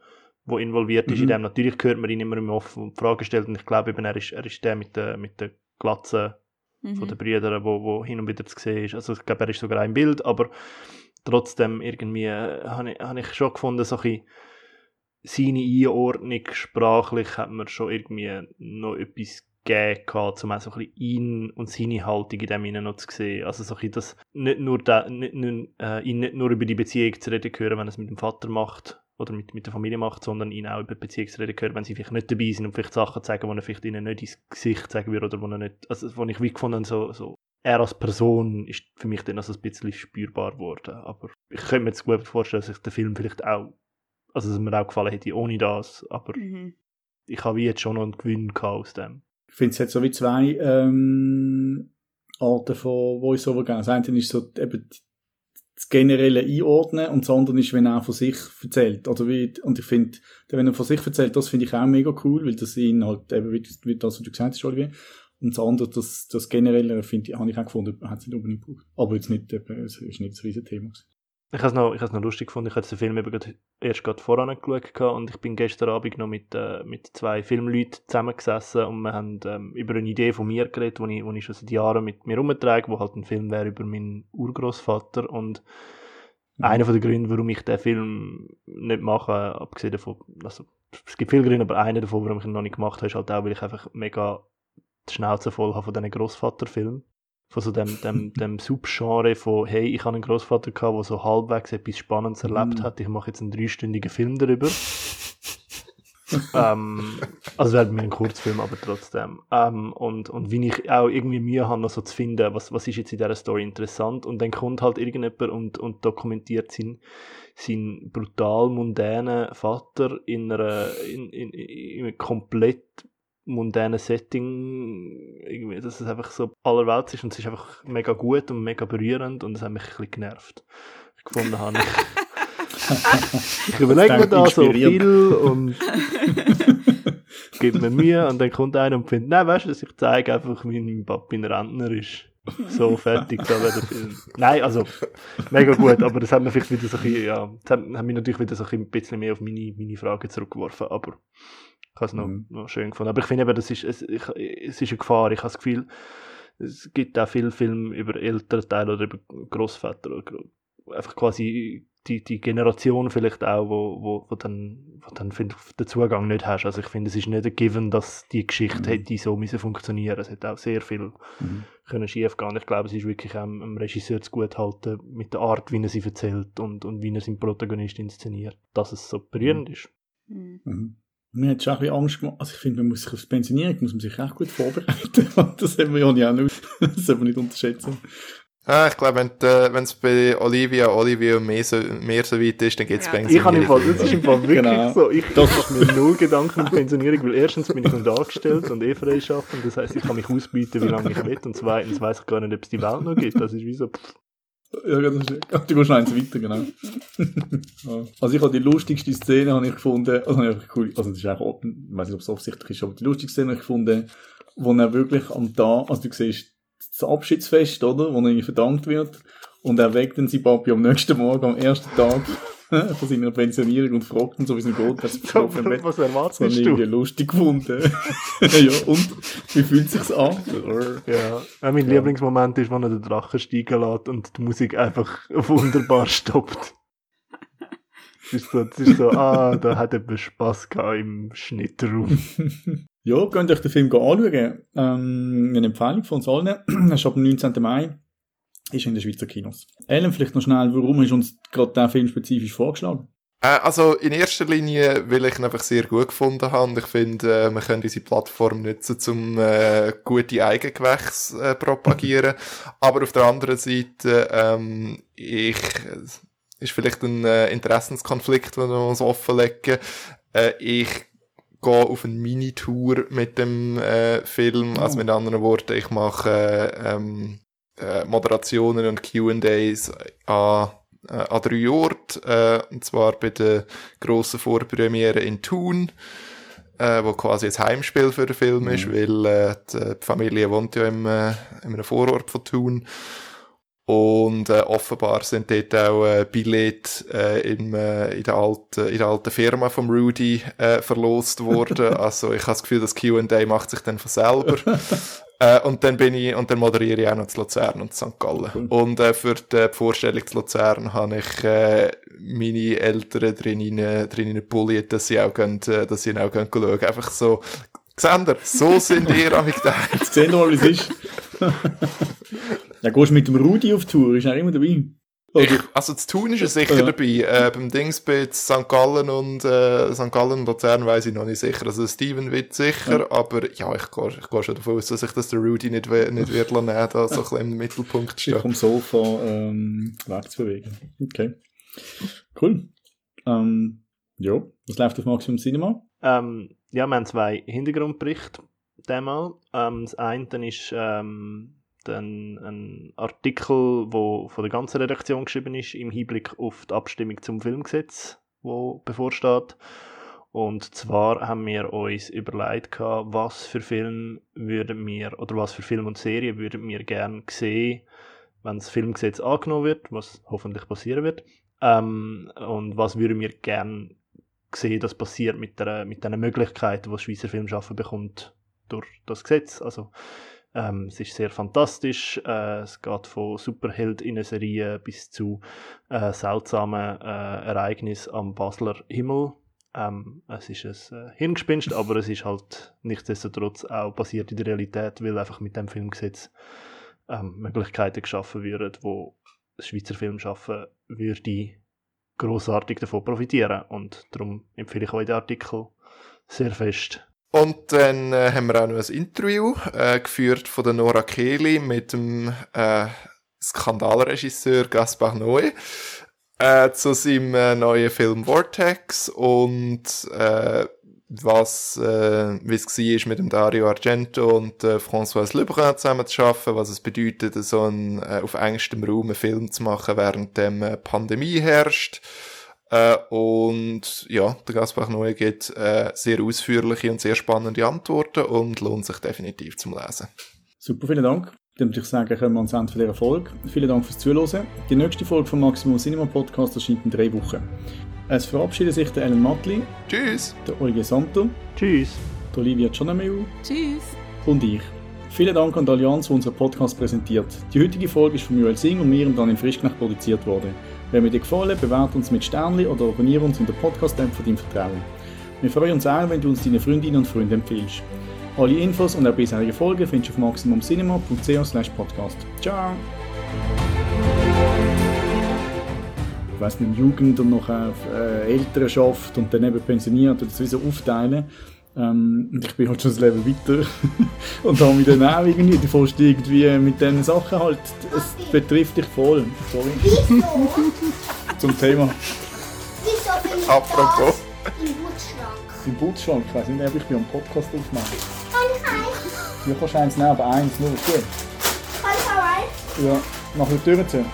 die involviert ist mhm. in dem. Natürlich hört man ihn immer im Offen Fragen stellt und ich glaube eben, er ist, er ist der mit der, mit der Glatze mhm. von den Brüdern, wo, wo hin und wieder zu sehen ist. Also ich glaube, er ist sogar ein Bild, aber trotzdem irgendwie äh, habe ich, hab ich schon gefunden, so ein seine Einordnung sprachlich hat man schon irgendwie noch etwas gegeben, um auch so ein bisschen ihn und seine Haltung in dem noch zu sehen. Also so ein das, nicht nur, da, nicht, nicht, äh, ihn nicht nur über die Beziehung zu reden hören, wenn er es mit dem Vater macht oder mit, mit der Familie macht, sondern ihn auch über die Beziehung zu reden hören, wenn sie vielleicht nicht dabei sind und vielleicht Sachen sagen, die er vielleicht ihnen nicht ins Gesicht sagen würde oder wo er nicht, also wo ich wie gefunden so, so er als Person ist für mich dann also ein bisschen spürbar geworden. Aber ich könnte mir jetzt gut vorstellen, dass sich der Film vielleicht auch, also dass mir auch gefallen hätte ohne das, aber mhm. ich habe jetzt schon noch einen Gewinn aus dem. Ich finde, es hat so wie zwei ähm, Arten von Voice-Over gegeben. Das eine ist so eben das generelle Einordnen und das andere ist, wenn er von sich erzählt. Oder wie, und ich finde, wenn er von sich erzählt, das finde ich auch mega cool, weil das ihn halt eben, wie, das, was du gesagt hast, Olivier. Und das andere, das, das generelle, finde ich, habe ich auch gefunden, hat es nicht unbedingt gebraucht. Aber jetzt nicht, es ist nicht so ein Thema. Ich habe es noch, noch lustig gefunden. Ich habe den Film eben grad, erst gerade voran geschaut und ich bin gestern Abend noch mit, äh, mit zwei Filmleuten zusammengesessen und wir haben ähm, über eine Idee von mir geredet, die ich, ich schon seit Jahren mit mir rumtrage, wo halt ein Film wäre über meinen Urgroßvater und mhm. einer von den Gründen, warum ich den Film nicht mache, abgesehen davon, also es gibt viele Gründe, aber einer davon, warum ich ihn noch nicht gemacht habe, ist halt auch, weil ich einfach mega die Schnauze voll habe von diesen Großvaterfilmen von so dem, dem, dem Subgenre von, hey, ich habe einen Großvater gehabt, der so halbwegs etwas Spannendes erlebt Mhm. hat, ich mache jetzt einen dreistündigen Film darüber. ähm, also wäre mir ein Kurzfilm, aber trotzdem. Ähm, und, und wie ich auch irgendwie Mühe habe, noch so zu finden, was, was ist jetzt in dieser Story interessant. Und dann kommt halt irgendjemand und, und dokumentiert seinen, seinen brutal mundänen Vater in, einer, in, in, in einem komplett mundänen Setting, irgendwie, dass es einfach so allerwelts ist und es ist einfach mega gut und mega berührend und es hat mich ein bisschen genervt. Ich gefunden habe, ich, ich überlege mir da so viel und gebe mir Mühe und dann kommt einer und findet, nein, weißt du, ich zeige einfach, wie mein Papa ein Rentner ist. So fertig, da wäre der Film. Nein, also, mega gut, aber das hat mir vielleicht wieder so ein bisschen, ja, das hat, hat mich natürlich wieder so ein bisschen mehr auf meine, meine Frage zurückgeworfen, aber ich habe es noch, Mhm. noch schön gefunden. Aber ich finde eben, das ist, es, ich, es ist eine Gefahr. Ich habe das Gefühl, es gibt auch viele Filme über ältere Teile oder über Großväter oder einfach quasi die, die Generation vielleicht auch, wo, wo, wo dann, wo dann find, den Zugang nicht hast. Also ich finde, es ist nicht ein Given, dass die Geschichte Mhm. hätte so müssen funktionieren. Es hat auch sehr viel Mhm. können schief gehen. Ich glaube, es ist wirklich am, am Regisseur zu gut halten mit der Art, wie er sie erzählt und, und wie er seinen Protagonist inszeniert, dass es so berührend ist. Hm. Mhm. Mir hat schon ein bisschen Angst gemacht. Also ich finde, man muss sich aufs Pensionieren muss man sich echt gut vorbereiten. das haben wir ja nicht auch nicht. Das sollte man nicht unterschätzen. Ah, ich glaube, wenn es bei Olivia, Olivia und mehr so, mehr so weit ist, dann gibt es Ja. Pensionierung. Ich habe im Fall, das ist im Fall wirklich Genau. so. Ich, mache mir null Gedanken um Pensionierung, weil erstens bin ich nicht angestellt und eh frei arbeiten. Das heisst, ich kann mich ausbieten, wie lange ich will. Und zweitens weiß ich gar nicht, ob es die Welt noch gibt. Das ist wie so, pff, Ja, das ist, du gehst noch eins weiter, genau. Also ich habe die lustigste Szene habe ich gefunden, also cool, also das ist auch, ich weiß nicht, ob es offensichtlich ist, aber die lustigste Szene habe ich gefunden, wo er wirklich am Tag, also du siehst das Abschiedsfest, oder, wo er irgendwie verdankt wird und er weckt dann sein Papi am nächsten Morgen, am ersten Tag von seiner Pensionierung und fragt ihn so, wie es ihm geht, was so, im Bett. was Das erwartest ich irgendwie du? lustig gefunden. ja, und wie fühlt sich's an? Ja, ja mein Ja. Lieblingsmoment ist, wenn er den Drachen steigen lässt und die Musik einfach wunderbar stoppt. Das ist so, das ist so ah, da hat jemand Spass gehabt im Schnittraum. Ja, könnt euch den Film anschauen. Ähm, eine Empfehlung von uns allen. Er ist ab dem 19. Mai. Ist in den Schweizer Kinos. Ellen, vielleicht noch schnell, warum du uns gerade diesen Film spezifisch vorgeschlagen? Äh, also in erster Linie, weil ich ihn einfach sehr gut gefunden habe. Ich finde, äh, man könnte diese Plattform nutzen, um äh, gute Eigengewächse äh, propagieren. Aber auf der anderen Seite, ähm, ich, ist vielleicht ein äh, Interessenskonflikt, den wir uns offenlegen. Äh, ich gehe auf eine Mini-Tour mit dem äh, Film. Also Oh. mit anderen Worten, ich mache äh, ähm, äh, Moderationen und Q&As an äh, an drei Orten, äh, und zwar bei der grossen Vorpremiere in Thun, äh, wo quasi ein Heimspiel für den Film ist, Mhm. weil äh, die, die Familie wohnt ja im, äh, in einem Vorort von Thun. Und äh, offenbar sind dort auch äh, Billette äh, im, äh, in, der alten, in der alten Firma vom Rudy äh, verlost worden. also ich habe das Gefühl, das Q&A macht sich dann von selber. Äh, und dann bin ich, und dann moderiere ich auch noch zu Luzern und zu St. Gallen. Cool. Und äh, für die Vorstellung zu Luzern habe ich äh, meine Eltern drinnen, drinnen bulliert, dass sie auch gehen, äh, dass sie auch gehen schauen. Einfach so, Xander, so sind ihr am gedacht. Jetzt sehen wir mal, wie es ist. ja, gehst du mit dem Rudi auf Tour? Ist er immer dabei? Ich, also zu tun ist er sicher Ja. dabei. Äh, beim Dings bei St. Gallen und äh, St. Gallen und Luzern weiß ich noch nicht sicher. Also Steven wird sicher, aber ja, ich gehe ich schon davon aus, dass ich das der Rudy nicht, nicht wird lassen, da so ein bisschen im Mittelpunkt sich stehen. vom Sofa ähm, wegzubewegen. Okay. Cool. Ähm, ja, was läuft auf Maximum Cinema? Ähm, ja, wir haben zwei Hintergrundberichte. Ähm, das eine ist ähm, ein Artikel, wo von der ganzen Redaktion geschrieben ist, im Hinblick auf die Abstimmung zum Filmgesetz, wo bevorsteht. Und zwar haben wir uns überlegt, was für Film würden wir, oder was für Film und Serien würden wir gerne sehen, wenn das Filmgesetz angenommen wird, was hoffentlich passieren wird. Ähm, und was würden wir gerne sehen, das passiert mit der mit den Möglichkeiten, die das Schweizer Filmschaffen bekommt durch das Gesetz. Also ähm, es ist sehr fantastisch. Äh, es geht von Superheldinnen-Serien bis zu äh, seltsamen äh, Ereignissen am Basler Himmel. Ähm, es ist ein äh, Hirngespinst, aber es ist halt nichtsdestotrotz auch basiert in der Realität, weil einfach mit dem Filmgesetz ähm, Möglichkeiten geschaffen würden, wo das Schweizer Film schaffen würde großartig davon profitieren. Und darum empfehle ich euch den Artikel sehr fest. Und dann äh, haben wir auch noch ein Interview äh, geführt von der Nora Kehli mit dem äh, Skandalregisseur Gaspar Noé äh, zu seinem äh, neuen Film Vortex und äh, was, äh, wie es war, mit dem Dario Argento und äh, François Lebrun zusammen zu arbeiten, was es bedeutet, so einen, äh, auf engstem Raum einen Film zu machen, während dem äh, Pandemie herrscht. Äh, und ja, der Gaspar Noé gibt äh, sehr ausführliche und sehr spannende Antworten und lohnt sich definitiv zum Lesen. Super, vielen Dank. Dann würde ich sagen, kommen wir ans Ende dieser Folge. Vielen Dank fürs Zuhören. Die nächste Folge vom Maximum Cinema Podcast erscheint in drei Wochen. Es verabschiedet sich der Ellen Matli, Tschüss! der Olga Santo, Tschüss! der Olivia Gianameu Tschüss. und ich. Vielen Dank an die Allianz, die unseren Podcast präsentiert. Die heutige Folge ist von Joel Singh und mir und Daniel Frischknecht produziert worden. Wenn mir dir gefallen, bewerte uns mit Sternli oder abonniere uns in der Podcast-App von deinem Vertrauen. Wir freuen uns auch, wenn du uns deinen Freundinnen und Freunden empfiehlst. Alle Infos und auch bisherige Folgen findest du auf maximumcinema.ch podcast. Ciao! Ich weiss nicht, Jugend und noch auf äh, Elternschaft und dann eben pensioniert und das wie so aufteilen. Ähm, und ich bin halt schon das Leben weiter und habe mich dann auch irgendwie fast irgendwie mit diesen Sachen halt, es betrifft dich voll. Sorry. Wieso? Zum Thema Wieso bin ich Apropos. das im Bootschrank? im Bootschrank. Ich weiss nicht, ob ich bin am Podcast aufmachen. Kann ich eins? Du kannst eins nehmen, aber eins nur, ist gut. Kann ich auch eins? Ja, nachher die Tür zu.